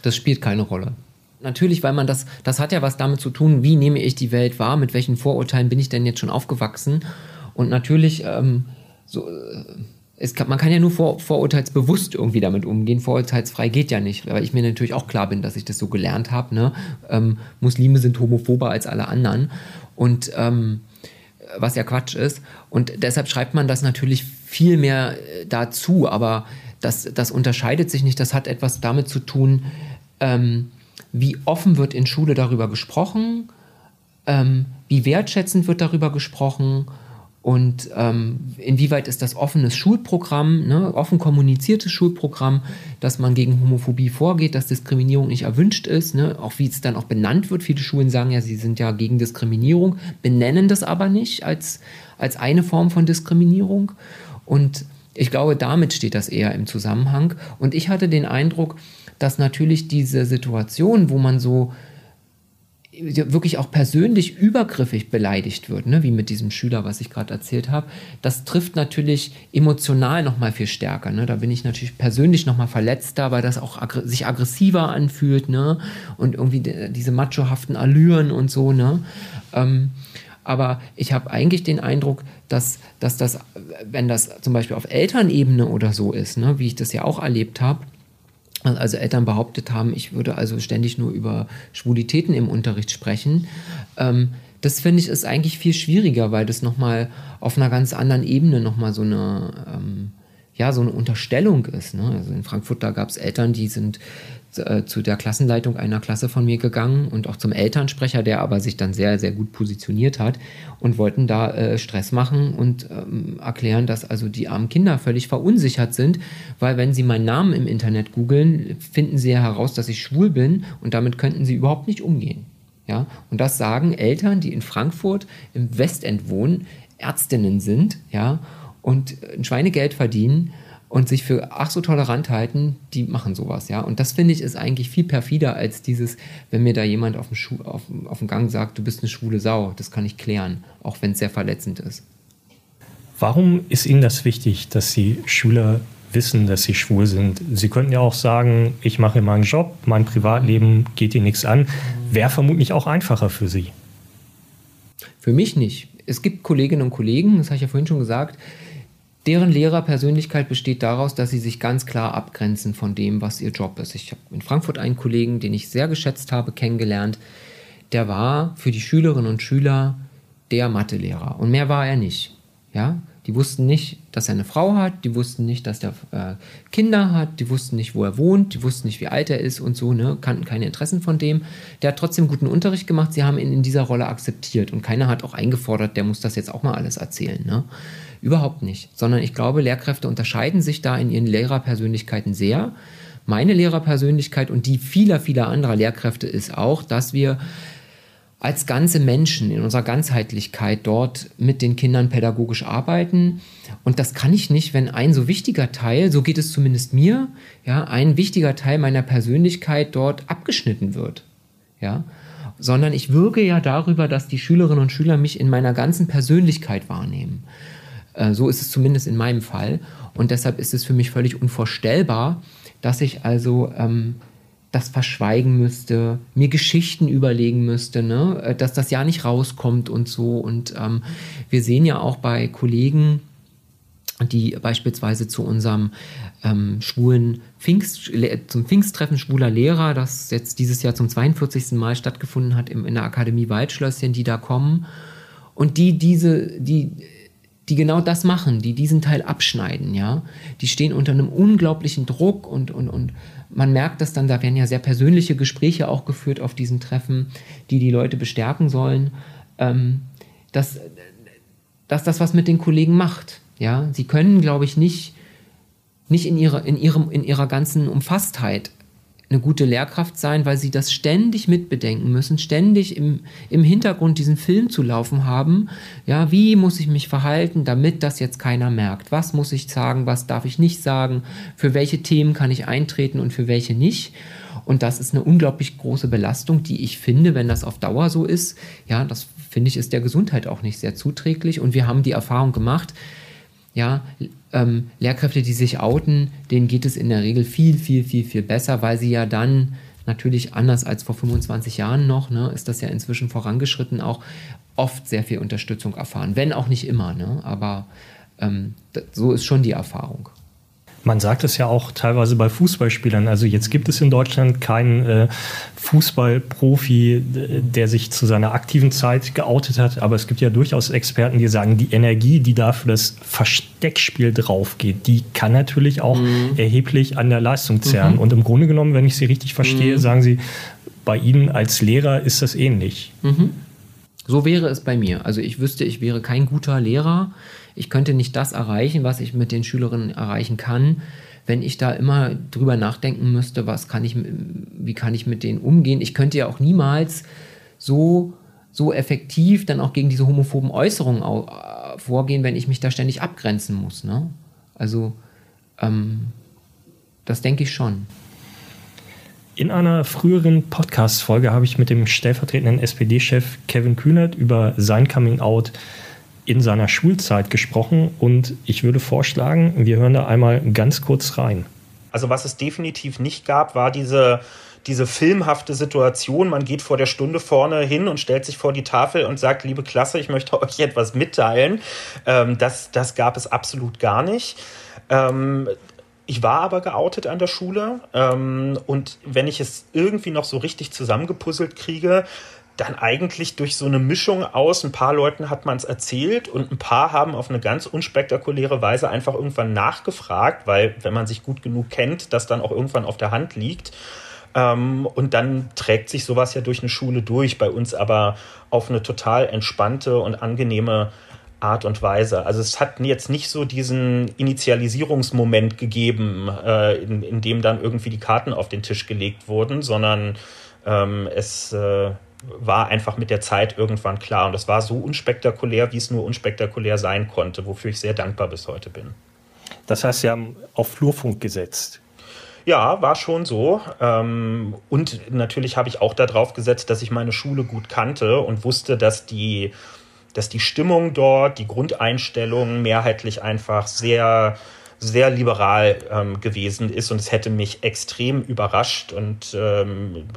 Das spielt keine Rolle. Natürlich, weil man das, das hat ja was damit zu tun, wie nehme ich die Welt wahr, mit welchen Vorurteilen bin ich denn jetzt schon aufgewachsen. Und natürlich, ähm, so, äh, es kann, man kann ja nur vor, vorurteilsbewusst irgendwie damit umgehen. Vorurteilsfrei geht ja nicht, weil ich mir natürlich auch klar bin, dass ich das so gelernt habe. Ne? Ähm, Muslime sind homophober als alle anderen. Und ähm, was ja Quatsch ist. Und deshalb schreibt man das natürlich viel mehr äh, dazu, aber das, das unterscheidet sich nicht. Das hat etwas damit zu tun, ähm, wie offen wird in Schule darüber gesprochen, Ähm, wie wertschätzend wird darüber gesprochen? Und ähm, inwieweit ist das offenes Schulprogramm, ne, offen kommuniziertes Schulprogramm, dass man gegen Homophobie vorgeht, dass Diskriminierung nicht erwünscht ist, ne, auch wie es dann auch benannt wird. Viele Schulen sagen ja, sie sind ja gegen Diskriminierung, benennen das aber nicht als, als eine Form von Diskriminierung. Und ich glaube, damit steht das eher im Zusammenhang. Und ich hatte den Eindruck, dass natürlich diese Situation, wo man so wirklich auch persönlich übergriffig beleidigt wird, ne, wie mit diesem Schüler, was ich gerade erzählt habe, das trifft natürlich emotional noch mal viel stärker. Ne? Da bin ich natürlich persönlich noch mal verletzter, weil das auch aggr sich aggressiver anfühlt ne? und irgendwie diese machohaften Allüren und so. Ne? Ähm, aber ich habe eigentlich den Eindruck, dass, dass das, wenn das zum Beispiel auf Elternebene oder so ist, ne, wie ich das ja auch erlebt habe, also Eltern behauptet haben, ich würde also ständig nur über Schwulitäten im Unterricht sprechen. Ähm, das finde ich ist eigentlich viel schwieriger, weil das nochmal auf einer ganz anderen Ebene nochmal so eine, ähm, ja, so eine Unterstellung ist. Ne? Also in Frankfurt, da gab es Eltern, die sind zu der Klassenleitung einer Klasse von mir gegangen und auch zum Elternsprecher, der aber sich dann sehr, sehr gut positioniert hat und wollten da äh, Stress machen und ähm, erklären, dass also die armen Kinder völlig verunsichert sind, weil wenn sie meinen Namen im Internet googeln, finden sie ja heraus, dass ich schwul bin und damit könnten sie überhaupt nicht umgehen. Ja? Und das sagen Eltern, die in Frankfurt im Westend wohnen, Ärztinnen sind, ja, und ein Schweinegeld verdienen und sich für ach so tolerant halten, die machen sowas, ja. Und das finde ich ist eigentlich viel perfider als dieses, wenn mir da jemand auf dem, Schu auf, auf dem Gang sagt, du bist eine schwule Sau. Das kann ich klären, auch wenn es sehr verletzend ist. Warum ist Ihnen das wichtig, dass die Schüler wissen, dass sie schwul sind? Sie könnten ja auch sagen, ich mache meinen Job, mein Privatleben geht Ihnen nichts an. Wäre vermutlich auch einfacher für Sie. Für mich nicht. Es gibt Kolleginnen und Kollegen, das habe ich ja vorhin schon gesagt, Deren Lehrerpersönlichkeit besteht daraus, dass sie sich ganz klar abgrenzen von dem, was ihr Job ist. Ich habe in Frankfurt einen Kollegen, den ich sehr geschätzt habe, kennengelernt. Der war für die Schülerinnen und Schüler der Mathelehrer. Und mehr war er nicht. Ja? Die wussten nicht, dass er eine Frau hat, die wussten nicht, dass er äh, Kinder hat, die wussten nicht, wo er wohnt, die wussten nicht, wie alt er ist und so, ne? kannten keine Interessen von dem. Der hat trotzdem guten Unterricht gemacht, sie haben ihn in dieser Rolle akzeptiert und keiner hat auch eingefordert, der muss das jetzt auch mal alles erzählen. Ne? Überhaupt nicht. Sondern ich glaube, Lehrkräfte unterscheiden sich da in ihren Lehrerpersönlichkeiten sehr. Meine Lehrerpersönlichkeit und die vieler, vieler anderer Lehrkräfte ist auch, dass wir als ganze Menschen in unserer Ganzheitlichkeit dort mit den Kindern pädagogisch arbeiten. Und das kann ich nicht, wenn ein so wichtiger Teil, so geht es zumindest mir, ja, ein wichtiger Teil meiner Persönlichkeit dort abgeschnitten wird. Ja, sondern ich wirke ja darüber, dass die Schülerinnen und Schüler mich in meiner ganzen Persönlichkeit wahrnehmen. Äh, so ist es zumindest in meinem Fall. Und deshalb ist es für mich völlig unvorstellbar, dass ich also ähm, das verschweigen müsste, mir Geschichten überlegen müsste, ne? Äh, dass das ja nicht rauskommt und so. Und ähm, wir sehen ja auch bei Kollegen, die beispielsweise zu unserem ähm, schwulen Pfingst, zum Pfingsttreffen schwuler Lehrer, das jetzt dieses Jahr zum 42. Mal stattgefunden hat in der Akademie Waldschlösschen, die da kommen und die diese, die die genau das machen, die diesen Teil abschneiden, ja. Die stehen unter einem unglaublichen Druck und, und, und man merkt das dann, da werden ja sehr persönliche Gespräche auch geführt auf diesen Treffen, die die Leute bestärken sollen, ähm, dass, dass das was mit den Kollegen macht, ja. Sie können, glaube ich, nicht, nicht in, ihrer, in, ihrem, in ihrer ganzen Umfasstheit eine gute Lehrkraft sein, weil sie das ständig mitbedenken müssen, ständig im, im Hintergrund diesen Film zu laufen haben. Ja, wie muss ich mich verhalten, damit das jetzt keiner merkt? Was muss ich sagen, was darf ich nicht sagen? Für welche Themen kann ich eintreten und für welche nicht? Und das ist eine unglaublich große Belastung, die ich finde, wenn das auf Dauer so ist, ja, das finde ich, ist der Gesundheit auch nicht sehr zuträglich. Und wir haben die Erfahrung gemacht, ja, ähm, Lehrkräfte, die sich outen, denen geht es in der Regel viel, viel, viel, viel besser, weil sie ja dann natürlich anders als vor 25 Jahren noch, ne, ist das ja inzwischen vorangeschritten, auch oft sehr viel Unterstützung erfahren. Wenn auch nicht immer, ne, aber ähm, so ist schon die Erfahrung. Man sagt es ja auch teilweise bei Fußballspielern. Also jetzt gibt es in Deutschland keinen äh, Fußballprofi, der sich zu seiner aktiven Zeit geoutet hat. Aber es gibt ja durchaus Experten, die sagen, die Energie, die da für das Versteckspiel draufgeht, die kann natürlich auch mhm. erheblich an der Leistung zerren. Mhm. Und im Grunde genommen, wenn ich Sie richtig verstehe, mhm. sagen Sie, bei Ihnen als Lehrer ist das ähnlich. Mhm. So wäre es bei mir. Also ich wüsste, ich wäre kein guter Lehrer. Ich könnte nicht das erreichen, was ich mit den Schülerinnen erreichen kann, wenn ich da immer drüber nachdenken müsste, was kann ich, wie kann ich mit denen umgehen. Ich könnte ja auch niemals so, so effektiv dann auch gegen diese homophoben Äußerungen äh, vorgehen, wenn ich mich da ständig abgrenzen muss. Ne? Also ähm, das denke ich schon. In einer früheren Podcast-Folge habe ich mit dem stellvertretenden SPD-Chef Kevin Kühnert über sein Coming-out in seiner Schulzeit gesprochen und ich würde vorschlagen, wir hören da einmal ganz kurz rein. Also was es definitiv nicht gab, war diese diese filmhafte Situation, man geht vor der Stunde vorne hin und stellt sich vor die Tafel und sagt, liebe Klasse, ich möchte euch etwas mitteilen. Ähm, das, das gab es absolut gar nicht. Ähm, ich war aber geoutet an der Schule ähm, und wenn ich es irgendwie noch so richtig zusammengepuzzelt kriege, dann eigentlich durch so eine Mischung aus, ein paar Leuten hat man es erzählt und ein paar haben auf eine ganz unspektakuläre Weise einfach irgendwann nachgefragt, weil wenn man sich gut genug kennt, das dann auch irgendwann auf der Hand liegt. Ähm, und dann trägt sich sowas ja durch eine Schule durch, bei uns aber auf eine total entspannte und angenehme Art und Weise. Also es hat jetzt nicht so diesen Initialisierungsmoment gegeben, äh, in, in dem dann irgendwie die Karten auf den Tisch gelegt wurden, sondern ähm, es äh, war einfach mit der Zeit irgendwann klar. Und es war so unspektakulär, wie es nur unspektakulär sein konnte, wofür ich sehr dankbar bis heute bin. Das heißt, Sie haben auf Flurfunk gesetzt. Ja, war schon so. Ähm, und natürlich habe ich auch darauf gesetzt, dass ich meine Schule gut kannte und wusste, dass die dass die Stimmung dort, die Grundeinstellung mehrheitlich einfach sehr sehr liberal ähm, gewesen ist und es hätte mich extrem überrascht und ähm,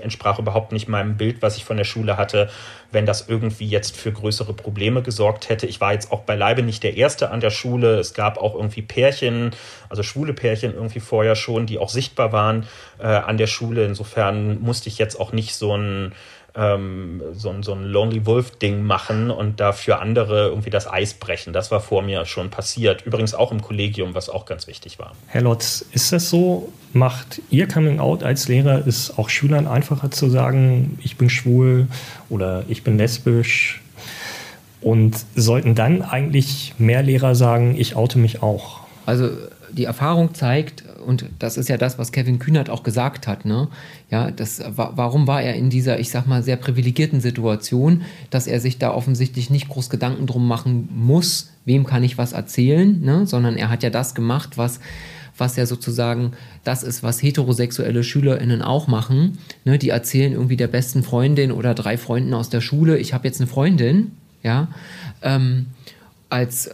entsprach überhaupt nicht meinem Bild, was ich von der Schule hatte, wenn das irgendwie jetzt für größere Probleme gesorgt hätte. Ich war jetzt auch beileibe nicht der Erste an der Schule. Es gab auch irgendwie Pärchen, also schwule Pärchen irgendwie vorher schon, die auch sichtbar waren äh, an der Schule. Insofern musste ich jetzt auch nicht so ein ähm, so, so ein Lonely Wolf-Ding machen und dafür andere irgendwie das Eis brechen. Das war vor mir schon passiert. Übrigens auch im Kollegium, was auch ganz wichtig war. Herr Lotz, ist das so? Macht Ihr Coming Out als Lehrer es auch Schülern einfacher zu sagen, ich bin schwul oder ich bin lesbisch? Und sollten dann eigentlich mehr Lehrer sagen, ich oute mich auch? Also die Erfahrung zeigt, und das ist ja das, was Kevin Kühnert auch gesagt hat, ne? Ja, das, warum war er in dieser, ich sag mal, sehr privilegierten Situation, dass er sich da offensichtlich nicht groß Gedanken drum machen muss, wem kann ich was erzählen, ne? Sondern er hat ja das gemacht, was was ja sozusagen das ist, was heterosexuelle SchülerInnen auch machen. Ne, die erzählen irgendwie der besten Freundin oder drei Freunden aus der Schule, ich habe jetzt eine Freundin, ja, ähm, als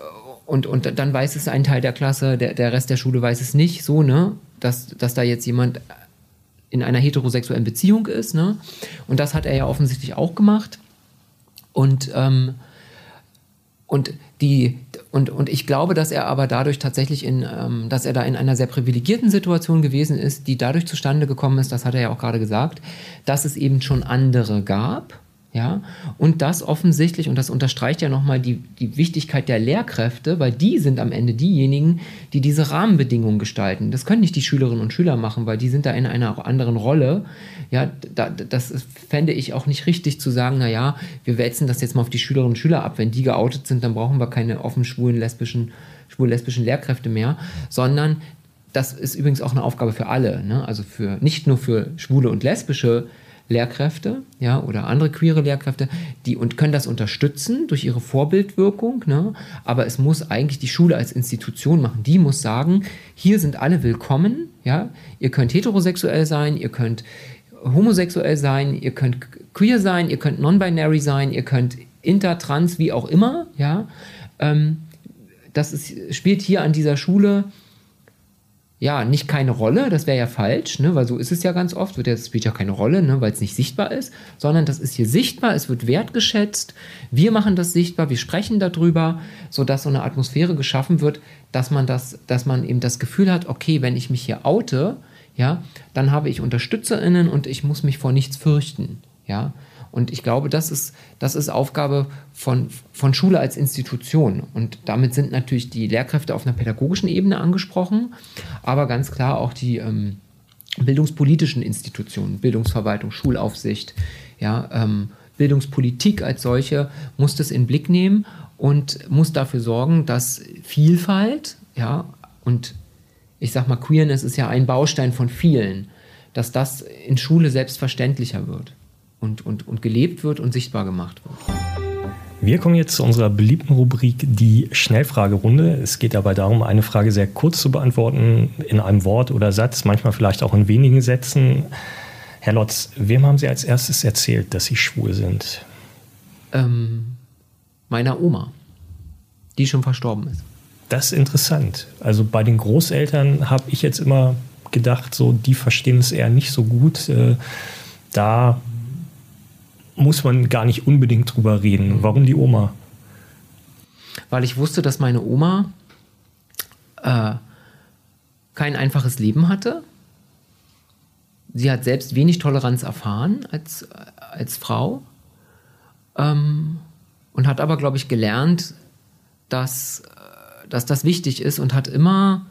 und, und dann weiß es ein Teil der Klasse, der, der Rest der Schule weiß es nicht, so, ne, dass, dass da jetzt jemand in einer heterosexuellen Beziehung ist, ne? Und das hat er ja offensichtlich auch gemacht. Und, ähm, und die, und, und ich glaube, dass er aber dadurch tatsächlich in, ähm, dass er da in einer sehr privilegierten Situation gewesen ist, die dadurch zustande gekommen ist, das hat er ja auch gerade gesagt, dass es eben schon andere gab, ja, und das offensichtlich, und das unterstreicht ja nochmal die, die Wichtigkeit der Lehrkräfte, weil die sind am Ende diejenigen, die diese Rahmenbedingungen gestalten. Das können nicht die Schülerinnen und Schüler machen, weil die sind da in einer anderen Rolle. Ja, da, das fände ich auch nicht richtig zu sagen, naja, wir wälzen das jetzt mal auf die Schülerinnen und Schüler ab. Wenn die geoutet sind, dann brauchen wir keine offen schwulen, lesbischen, schwul-lesbischen Lehrkräfte mehr, sondern das ist übrigens auch eine Aufgabe für alle, ne? also für nicht nur für schwule und lesbische Lehrkräfte, ja, oder andere queere Lehrkräfte, die und können das unterstützen durch ihre Vorbildwirkung, ne? aber es muss eigentlich die Schule als Institution machen. Die muss sagen, hier sind alle willkommen, ja, ihr könnt heterosexuell sein, ihr könnt homosexuell sein, ihr könnt queer sein, ihr könnt non-binary sein, ihr könnt inter, trans, wie auch immer, ja. Ähm, das ist, spielt hier an dieser Schule ja, nicht keine Rolle, das wäre ja falsch, ne, weil so ist es ja ganz oft, wird ja, spielt ja keine Rolle, ne, weil es nicht sichtbar ist, sondern das ist hier sichtbar, es wird wertgeschätzt, wir machen das sichtbar, wir sprechen darüber, sodass so eine Atmosphäre geschaffen wird, dass man das, dass man eben das Gefühl hat, okay, wenn ich mich hier oute, ja, dann habe ich UnterstützerInnen und ich muss mich vor nichts fürchten, ja. Und ich glaube, das ist, das ist Aufgabe von, von Schule als Institution. Und damit sind natürlich die Lehrkräfte auf einer pädagogischen Ebene angesprochen, aber ganz klar auch die ähm, bildungspolitischen Institutionen, Bildungsverwaltung, Schulaufsicht, ja, ähm, Bildungspolitik als solche muss das in Blick nehmen und muss dafür sorgen, dass Vielfalt, ja, und ich sag mal, Queerness ist ja ein Baustein von vielen, dass das in Schule selbstverständlicher wird und, und, und gelebt wird und sichtbar gemacht wird. Wir kommen jetzt zu unserer beliebten Rubrik, die Schnellfragerunde. Es geht dabei darum, eine Frage sehr kurz zu beantworten, in einem Wort oder Satz, manchmal vielleicht auch in wenigen Sätzen. Herr Lotz, wem haben Sie als erstes erzählt, dass Sie schwul sind? Ähm, meiner Oma, die schon verstorben ist. Das ist interessant. Also bei den Großeltern habe ich jetzt immer gedacht, so die verstehen es eher nicht so gut. Äh, da muss man gar nicht unbedingt drüber reden. Warum die Oma? Weil ich wusste, dass meine Oma äh, kein einfaches Leben hatte. Sie hat selbst wenig Toleranz erfahren als, als Frau ähm, und hat aber, glaube ich, gelernt, dass, dass das wichtig ist und hat immer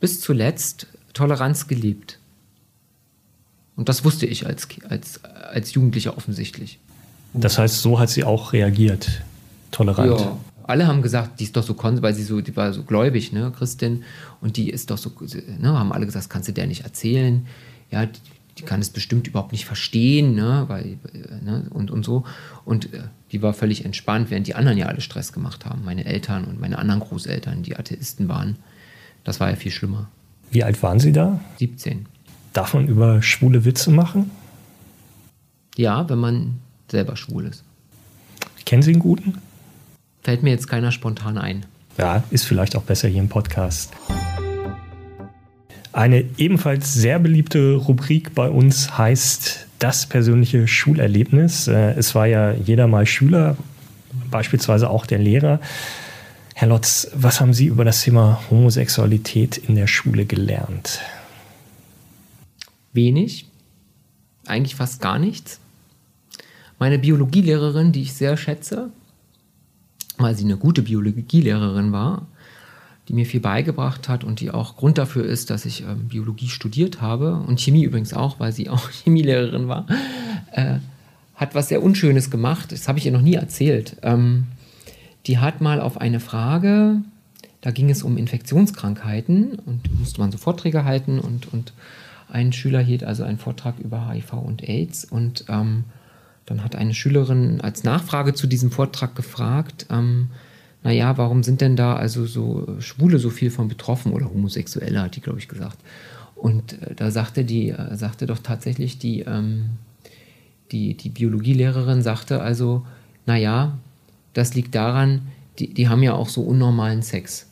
bis zuletzt Toleranz geliebt. Und das wusste ich als, als, als Jugendlicher offensichtlich. Das heißt, so hat sie auch reagiert, tolerant. Ja. Alle haben gesagt, die ist doch so weil sie so, die war so gläubig, ne, Christin, und die ist doch so, ne, haben alle gesagt, das kannst du der nicht erzählen. Ja, die, die kann es bestimmt überhaupt nicht verstehen, ne, weil, ne, und, und so. Und äh, die war völlig entspannt, während die anderen ja alle Stress gemacht haben. Meine Eltern und meine anderen Großeltern, die Atheisten waren. Das war ja viel schlimmer. Wie alt waren Sie da? 17. Darf man über schwule Witze machen? Ja, wenn man selber schwul ist. Kennen Sie einen guten? Fällt mir jetzt keiner spontan ein. Ja, ist vielleicht auch besser hier im Podcast. Eine ebenfalls sehr beliebte Rubrik bei uns heißt das persönliche Schulerlebnis. Äh, es war ja jeder mal Schüler, beispielsweise auch der Lehrer. Herr Lotz, was haben Sie über das Thema Homosexualität in der Schule gelernt? Wenig, eigentlich fast gar nichts. Meine Biologielehrerin, die ich sehr schätze, weil sie eine gute Biologielehrerin war, die mir viel beigebracht hat und die auch Grund dafür ist, dass ich ähm, Biologie studiert habe und Chemie übrigens auch, weil sie auch Chemielehrerin war, äh, hat was sehr Unschönes gemacht. Das habe ich ihr noch nie erzählt. Ähm, die hat mal auf eine Frage, da ging es um Infektionskrankheiten und musste man so Vorträge halten und, und ein Schüler hielt also einen Vortrag über HIV und AIDS und ähm, dann hat eine Schülerin als Nachfrage zu diesem Vortrag gefragt, ähm, naja, warum sind denn da also so Schwule so viel von betroffen oder Homosexuelle, hat die, glaube ich, gesagt. Und äh, da sagte die, äh, sagte doch tatsächlich die, ähm, die, die Biologielehrerin, sagte also, naja, das liegt daran, die, die haben ja auch so unnormalen Sex.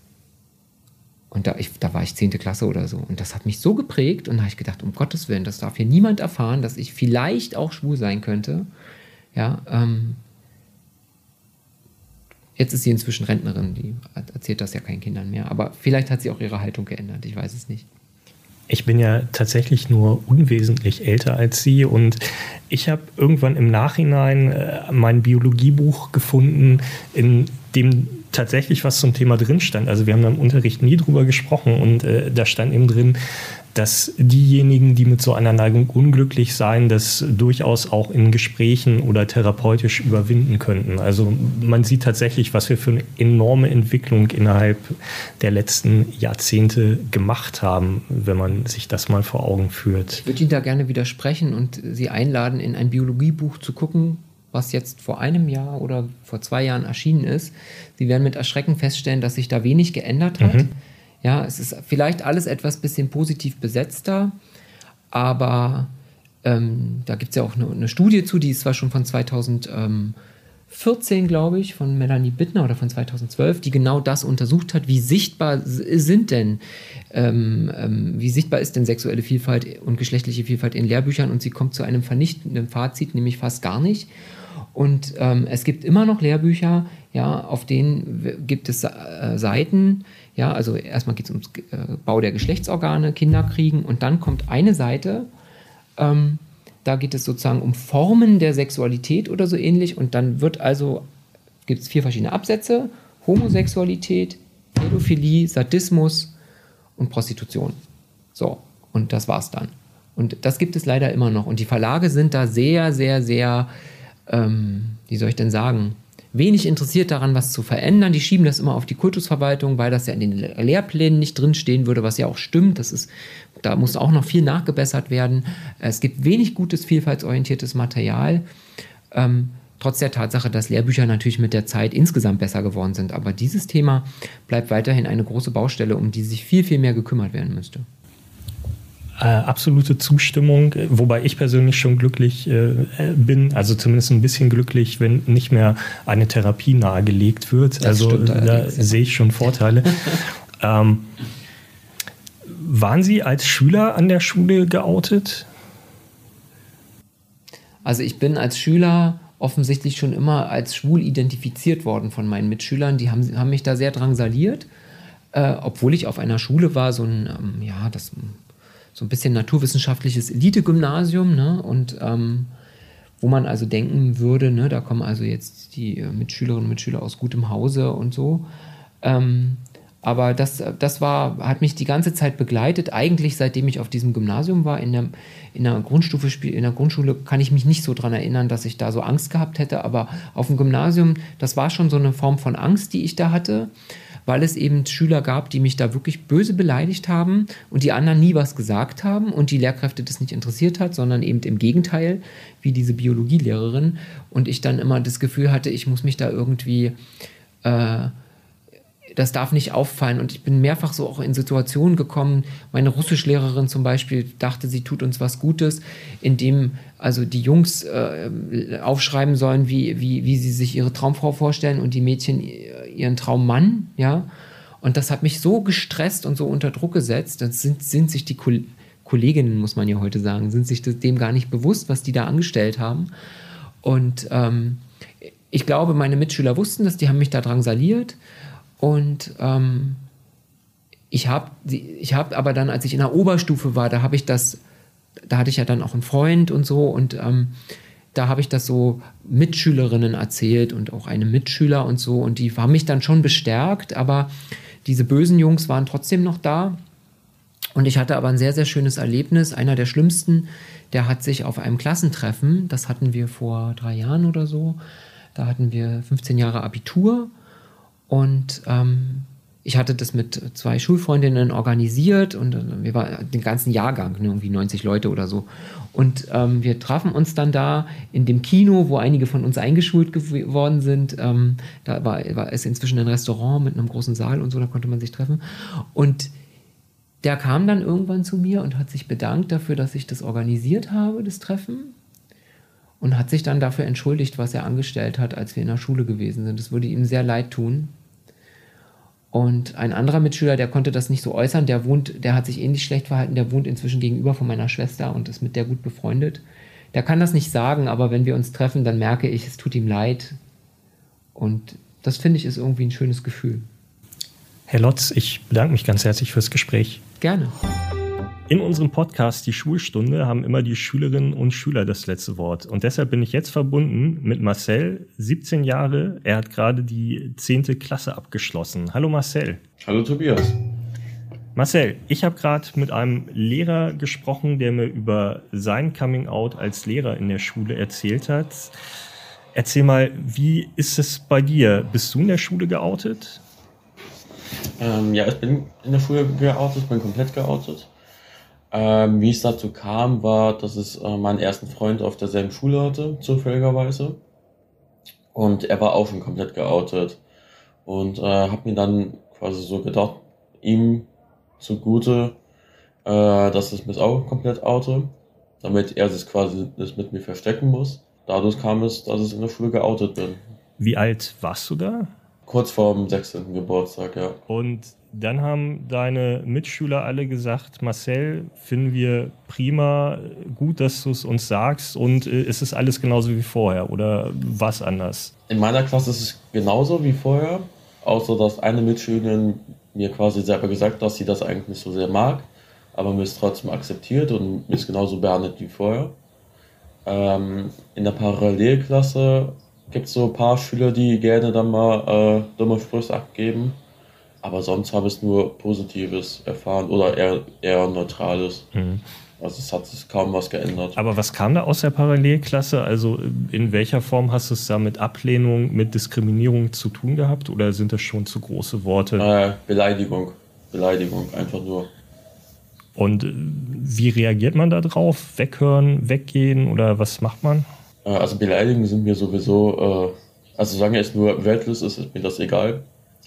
Und da, ich, da war ich 10. Klasse oder so. Und das hat mich so geprägt. Und da habe ich gedacht, um Gottes Willen, das darf hier niemand erfahren, dass ich vielleicht auch schwul sein könnte. Ja, ähm, jetzt ist sie inzwischen Rentnerin, die erzählt das ja keinen Kindern mehr. Aber vielleicht hat sie auch ihre Haltung geändert, ich weiß es nicht. Ich bin ja tatsächlich nur unwesentlich älter als Sie und ich habe irgendwann im Nachhinein äh, mein Biologiebuch gefunden, in dem tatsächlich was zum Thema drin stand. Also wir haben im Unterricht nie drüber gesprochen und äh, da stand eben drin, dass diejenigen, die mit so einer Neigung unglücklich seien, das durchaus auch in Gesprächen oder therapeutisch überwinden könnten. Also man sieht tatsächlich, was wir für eine enorme Entwicklung innerhalb der letzten Jahrzehnte gemacht haben, wenn man sich das mal vor Augen führt. Ich würde Ihnen da gerne widersprechen und Sie einladen, in ein Biologiebuch zu gucken, was jetzt vor einem Jahr oder vor zwei Jahren erschienen ist. Sie werden mit Erschrecken feststellen, dass sich da wenig geändert hat. Mhm. Ja, es ist vielleicht alles etwas bisschen positiv besetzter, aber ähm, da gibt es ja auch eine, eine, Studie zu, die ist zwar schon von 2014, glaube ich, von Melanie Bittner oder von 2012, die genau das untersucht hat, wie sichtbar sind denn, ähm, ähm, wie sichtbar ist denn sexuelle Vielfalt und geschlechtliche Vielfalt in Lehrbüchern und sie kommt zu einem vernichtenden Fazit, nämlich fast gar nicht. Und ähm, es gibt immer noch Lehrbücher, ja, auf denen gibt es äh, Seiten, ja, also erstmal geht es ums äh, Bau der Geschlechtsorgane, Kinder kriegen und dann kommt eine Seite, ähm, da geht es sozusagen um Formen der Sexualität oder so ähnlich und dann wird also, gibt es vier verschiedene Absätze, Homosexualität, Pädophilie, Sadismus und Prostitution. So, und das war's dann. Und das gibt es leider immer noch. Und die Verlage sind da sehr, sehr, sehr ähm, wie soll ich denn sagen, wenig interessiert daran, was zu verändern. Die schieben das immer auf die Kultusverwaltung, weil das ja in den Lehrplänen nicht drinstehen würde, was ja auch stimmt. Das ist, da muss auch noch viel nachgebessert werden. Es gibt wenig gutes, vielfaltsorientiertes Material. Ähm, trotz der Tatsache, dass Lehrbücher natürlich mit der Zeit insgesamt besser geworden sind. Aber dieses Thema bleibt weiterhin eine große Baustelle, um die sich viel, viel mehr gekümmert werden müsste. Äh, absolute Zustimmung, wobei ich persönlich schon glücklich äh, bin, also zumindest ein bisschen glücklich, wenn nicht mehr eine Therapie nahegelegt wird. Das also da sehe ich schon Vorteile. ähm, waren Sie als Schüler an der Schule geoutet? Also ich bin als Schüler offensichtlich schon immer als schwul identifiziert worden von meinen Mitschülern. Die haben, haben mich da sehr drangsaliert, äh, obwohl ich auf einer Schule war, so ein, ähm, ja, das so ein bisschen naturwissenschaftliches Elite-Gymnasium, ne? Und ähm, wo man also denken würde, ne, da kommen also jetzt die äh, Mitschülerinnen und Mitschüler aus gutem Hause und so. Ähm, aber das, das war, hat mich die ganze Zeit begleitet. Eigentlich seitdem ich auf diesem Gymnasium war, in der, in der Grundstufe, in der Grundschule kann ich mich nicht so daran erinnern, dass ich da so Angst gehabt hätte. Aber auf dem Gymnasium, das war schon so eine Form von Angst, die ich da hatte, weil es eben Schüler gab, die mich da wirklich böse beleidigt haben und die anderen nie was gesagt haben und die Lehrkräfte das nicht interessiert hat, sondern eben im Gegenteil, wie diese Biologielehrerin. Und ich dann immer das Gefühl hatte, ich muss mich da irgendwie äh, das darf nicht auffallen. Und ich bin mehrfach so auch in Situationen gekommen. Meine Russischlehrerin zum Beispiel dachte, sie tut uns was Gutes, indem also die Jungs äh, aufschreiben sollen, wie, wie, wie sie sich ihre Traumfrau vorstellen und die Mädchen ihren Traummann, ja. Und das hat mich so gestresst und so unter Druck gesetzt. Dann sind, sind sich die Kolleginnen, muss man ja heute sagen, sind sich dem gar nicht bewusst, was die da angestellt haben. Und ähm, ich glaube, meine Mitschüler wussten das, die haben mich da drangsaliert. Und ähm, ich habe ich hab aber dann, als ich in der Oberstufe war, da habe ich das, da hatte ich ja dann auch einen Freund und so und ähm, da habe ich das so Mitschülerinnen erzählt und auch einem Mitschüler und so und die haben mich dann schon bestärkt, aber diese bösen Jungs waren trotzdem noch da und ich hatte aber ein sehr, sehr schönes Erlebnis. Einer der schlimmsten, der hat sich auf einem Klassentreffen, das hatten wir vor drei Jahren oder so, da hatten wir 15 Jahre Abitur und ähm, ich hatte das mit zwei Schulfreundinnen organisiert und äh, wir waren den ganzen Jahrgang, ne, irgendwie 90 Leute oder so. Und ähm, wir trafen uns dann da in dem Kino, wo einige von uns eingeschult geworden sind. Ähm, da war, war es inzwischen ein Restaurant mit einem großen Saal und so, da konnte man sich treffen. Und der kam dann irgendwann zu mir und hat sich bedankt dafür, dass ich das organisiert habe, das Treffen und hat sich dann dafür entschuldigt, was er angestellt hat, als wir in der Schule gewesen sind. Das würde ihm sehr leid tun. Und ein anderer Mitschüler, der konnte das nicht so äußern, der wohnt, der hat sich ähnlich schlecht verhalten, der wohnt inzwischen gegenüber von meiner Schwester und ist mit der gut befreundet. Der kann das nicht sagen, aber wenn wir uns treffen, dann merke ich, es tut ihm leid. Und das finde ich ist irgendwie ein schönes Gefühl. Herr Lotz, ich bedanke mich ganz herzlich fürs Gespräch. Gerne. In unserem Podcast Die Schulstunde haben immer die Schülerinnen und Schüler das letzte Wort. Und deshalb bin ich jetzt verbunden mit Marcel, 17 Jahre. Er hat gerade die 10. Klasse abgeschlossen. Hallo Marcel. Hallo Tobias. Marcel, ich habe gerade mit einem Lehrer gesprochen, der mir über sein Coming-out als Lehrer in der Schule erzählt hat. Erzähl mal, wie ist es bei dir? Bist du in der Schule geoutet? Ähm, ja, ich bin in der Schule geoutet, bin komplett geoutet. Ähm, wie es dazu kam, war, dass es äh, meinen ersten Freund auf derselben Schule hatte, zufälligerweise. Und er war auch schon komplett geoutet. Und äh, habe mir dann quasi so gedacht, ihm zugute, äh, dass ich mich auch komplett oute, damit er sich quasi nicht mit mir verstecken muss. Dadurch kam es, dass ich in der Schule geoutet bin. Wie alt warst du da? Kurz vor dem 16. Geburtstag, ja. Und dann haben deine Mitschüler alle gesagt, Marcel, finden wir prima, gut, dass du es uns sagst und äh, ist es alles genauso wie vorher oder was anders? In meiner Klasse ist es genauso wie vorher, außer dass eine Mitschülerin mir quasi selber gesagt hat, dass sie das eigentlich nicht so sehr mag, aber mir es trotzdem akzeptiert und mich genauso behandelt wie vorher. Ähm, in der Parallelklasse gibt es so ein paar Schüler, die gerne dann mal äh, dumme Sprüche abgeben aber sonst habe ich nur Positives erfahren oder eher, eher Neutrales. Mhm. Also es hat sich kaum was geändert. Aber was kam da aus der Parallelklasse? Also in welcher Form hast du es da mit Ablehnung, mit Diskriminierung zu tun gehabt? Oder sind das schon zu große Worte? Äh, Beleidigung. Beleidigung, einfach nur. Und wie reagiert man da drauf? Weghören, weggehen oder was macht man? Äh, also Beleidigungen sind mir sowieso, äh, also solange es nur weltlos ist, ist mir das egal.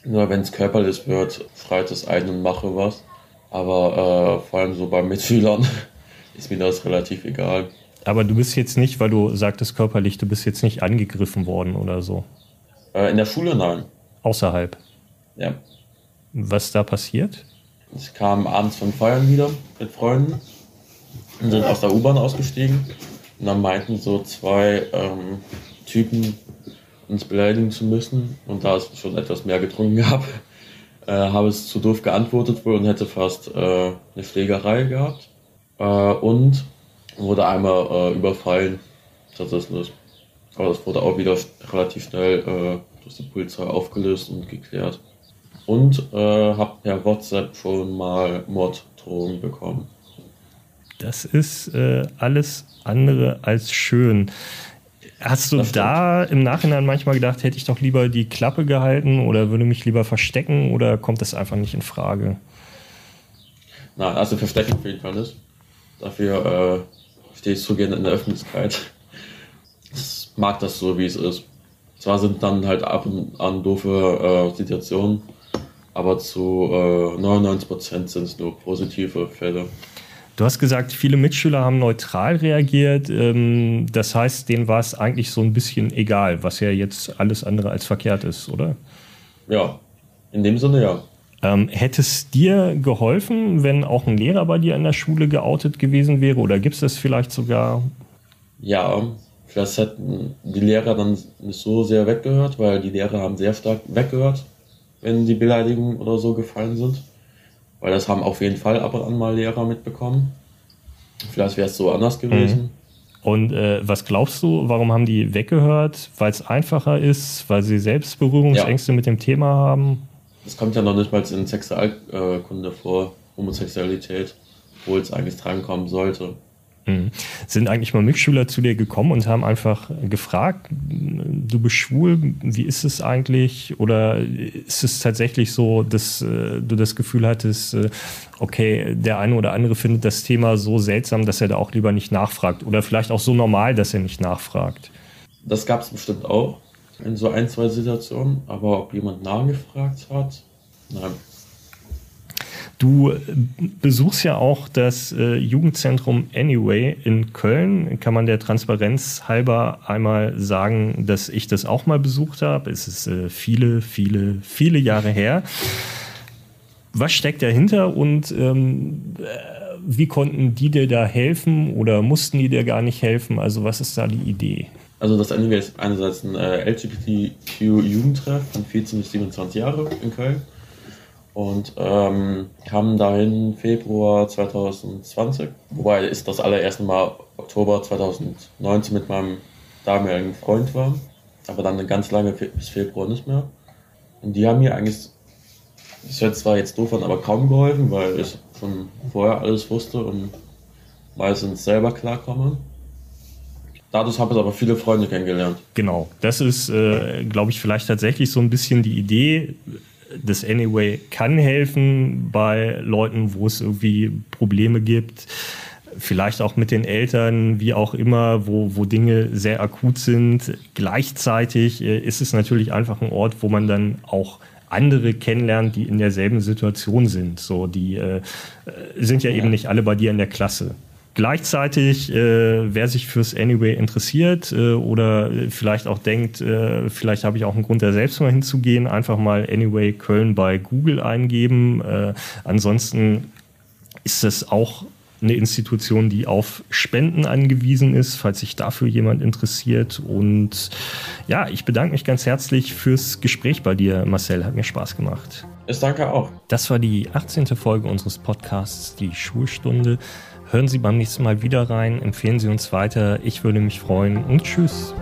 Nur wenn es körperlich wird, schreit es ein und mache was. Aber äh, vor allem so bei Mitschülern ist mir das relativ egal. Aber du bist jetzt nicht, weil du sagtest körperlich, du bist jetzt nicht angegriffen worden oder so. Äh, in der Schule nein. Außerhalb. Ja. Was da passiert? Ich kam abends von Feiern wieder mit Freunden und sind aus der U-Bahn ausgestiegen. Und dann meinten so zwei ähm, Typen, uns beleidigen zu müssen. Und da ich schon etwas mehr getrunken habe, äh, habe es zu doof geantwortet wohl und hätte fast äh, eine Schlägerei gehabt. Äh, und wurde einmal äh, überfallen. Tatsächlich. Aber das wurde auch wieder relativ schnell äh, durch die Polizei aufgelöst und geklärt. Und äh, habe per WhatsApp schon mal Morddrohungen bekommen. Das ist äh, alles andere als schön. Hast du da im Nachhinein manchmal gedacht, hätte ich doch lieber die Klappe gehalten oder würde mich lieber verstecken oder kommt das einfach nicht in Frage? Nein, also verstecken auf jeden Fall nicht. Dafür äh, stehe ich so gerne in der Öffentlichkeit. Ich mag das so, wie es ist. Zwar sind dann halt ab und an doofe äh, Situationen, aber zu äh, 99% sind es nur positive Fälle. Du hast gesagt, viele Mitschüler haben neutral reagiert. Ähm, das heißt, denen war es eigentlich so ein bisschen egal, was ja jetzt alles andere als verkehrt ist, oder? Ja, in dem Sinne ja. Ähm, hätte es dir geholfen, wenn auch ein Lehrer bei dir in der Schule geoutet gewesen wäre? Oder gibt es das vielleicht sogar? Ja, vielleicht hätten die Lehrer dann nicht so sehr weggehört, weil die Lehrer haben sehr stark weggehört, wenn die Beleidigungen oder so gefallen sind weil das haben auf jeden Fall ab und an mal Lehrer mitbekommen. Vielleicht wäre es so anders gewesen. Mhm. Und äh, was glaubst du, warum haben die weggehört? Weil es einfacher ist, weil sie selbst Berührungsängste ja. mit dem Thema haben? Das kommt ja noch nicht mal in Sexualkunde vor, Homosexualität, obwohl es eigentlich drankommen sollte. Mhm. Sind eigentlich mal Mitschüler zu dir gekommen und haben einfach gefragt, du bist schwul, wie ist es eigentlich? Oder ist es tatsächlich so, dass äh, du das Gefühl hattest, äh, okay, der eine oder andere findet das Thema so seltsam, dass er da auch lieber nicht nachfragt? Oder vielleicht auch so normal, dass er nicht nachfragt? Das gab es bestimmt auch in so ein, zwei Situationen, aber ob jemand nachgefragt hat, nein. Du äh, besuchst ja auch das äh, Jugendzentrum Anyway in Köln. Kann man der Transparenz halber einmal sagen, dass ich das auch mal besucht habe? Es ist äh, viele, viele, viele Jahre her. Was steckt dahinter und ähm, äh, wie konnten die dir da helfen oder mussten die dir gar nicht helfen? Also was ist da die Idee? Also das Anyway ist einerseits ein äh, LGBTQ-Jugendtreff von 14 bis 27 Jahre in Köln und ähm, kam dahin Februar 2020. Wobei ist das allererste Mal Oktober 2019 mit meinem damaligen Freund war, aber dann ganz lange bis Februar nicht mehr. Und die haben mir eigentlich, das hört zwar jetzt doof an, aber kaum geholfen, weil ich schon vorher alles wusste und meistens selber klarkomme. Dadurch habe ich aber viele Freunde kennengelernt. Genau, das ist, äh, glaube ich, vielleicht tatsächlich so ein bisschen die Idee das Anyway kann helfen bei Leuten, wo es irgendwie Probleme gibt. Vielleicht auch mit den Eltern, wie auch immer, wo, wo Dinge sehr akut sind. Gleichzeitig äh, ist es natürlich einfach ein Ort, wo man dann auch andere kennenlernt, die in derselben Situation sind. So, die äh, sind ja, ja eben nicht alle bei dir in der Klasse. Gleichzeitig, äh, wer sich fürs Anyway interessiert äh, oder vielleicht auch denkt, äh, vielleicht habe ich auch einen Grund, da selbst mal hinzugehen, einfach mal Anyway Köln bei Google eingeben. Äh, ansonsten ist das auch eine Institution, die auf Spenden angewiesen ist, falls sich dafür jemand interessiert. Und ja, ich bedanke mich ganz herzlich fürs Gespräch bei dir, Marcel. Hat mir Spaß gemacht. Ich danke auch. Das war die 18. Folge unseres Podcasts, die Schulstunde. Hören Sie beim nächsten Mal wieder rein, empfehlen Sie uns weiter. Ich würde mich freuen und tschüss.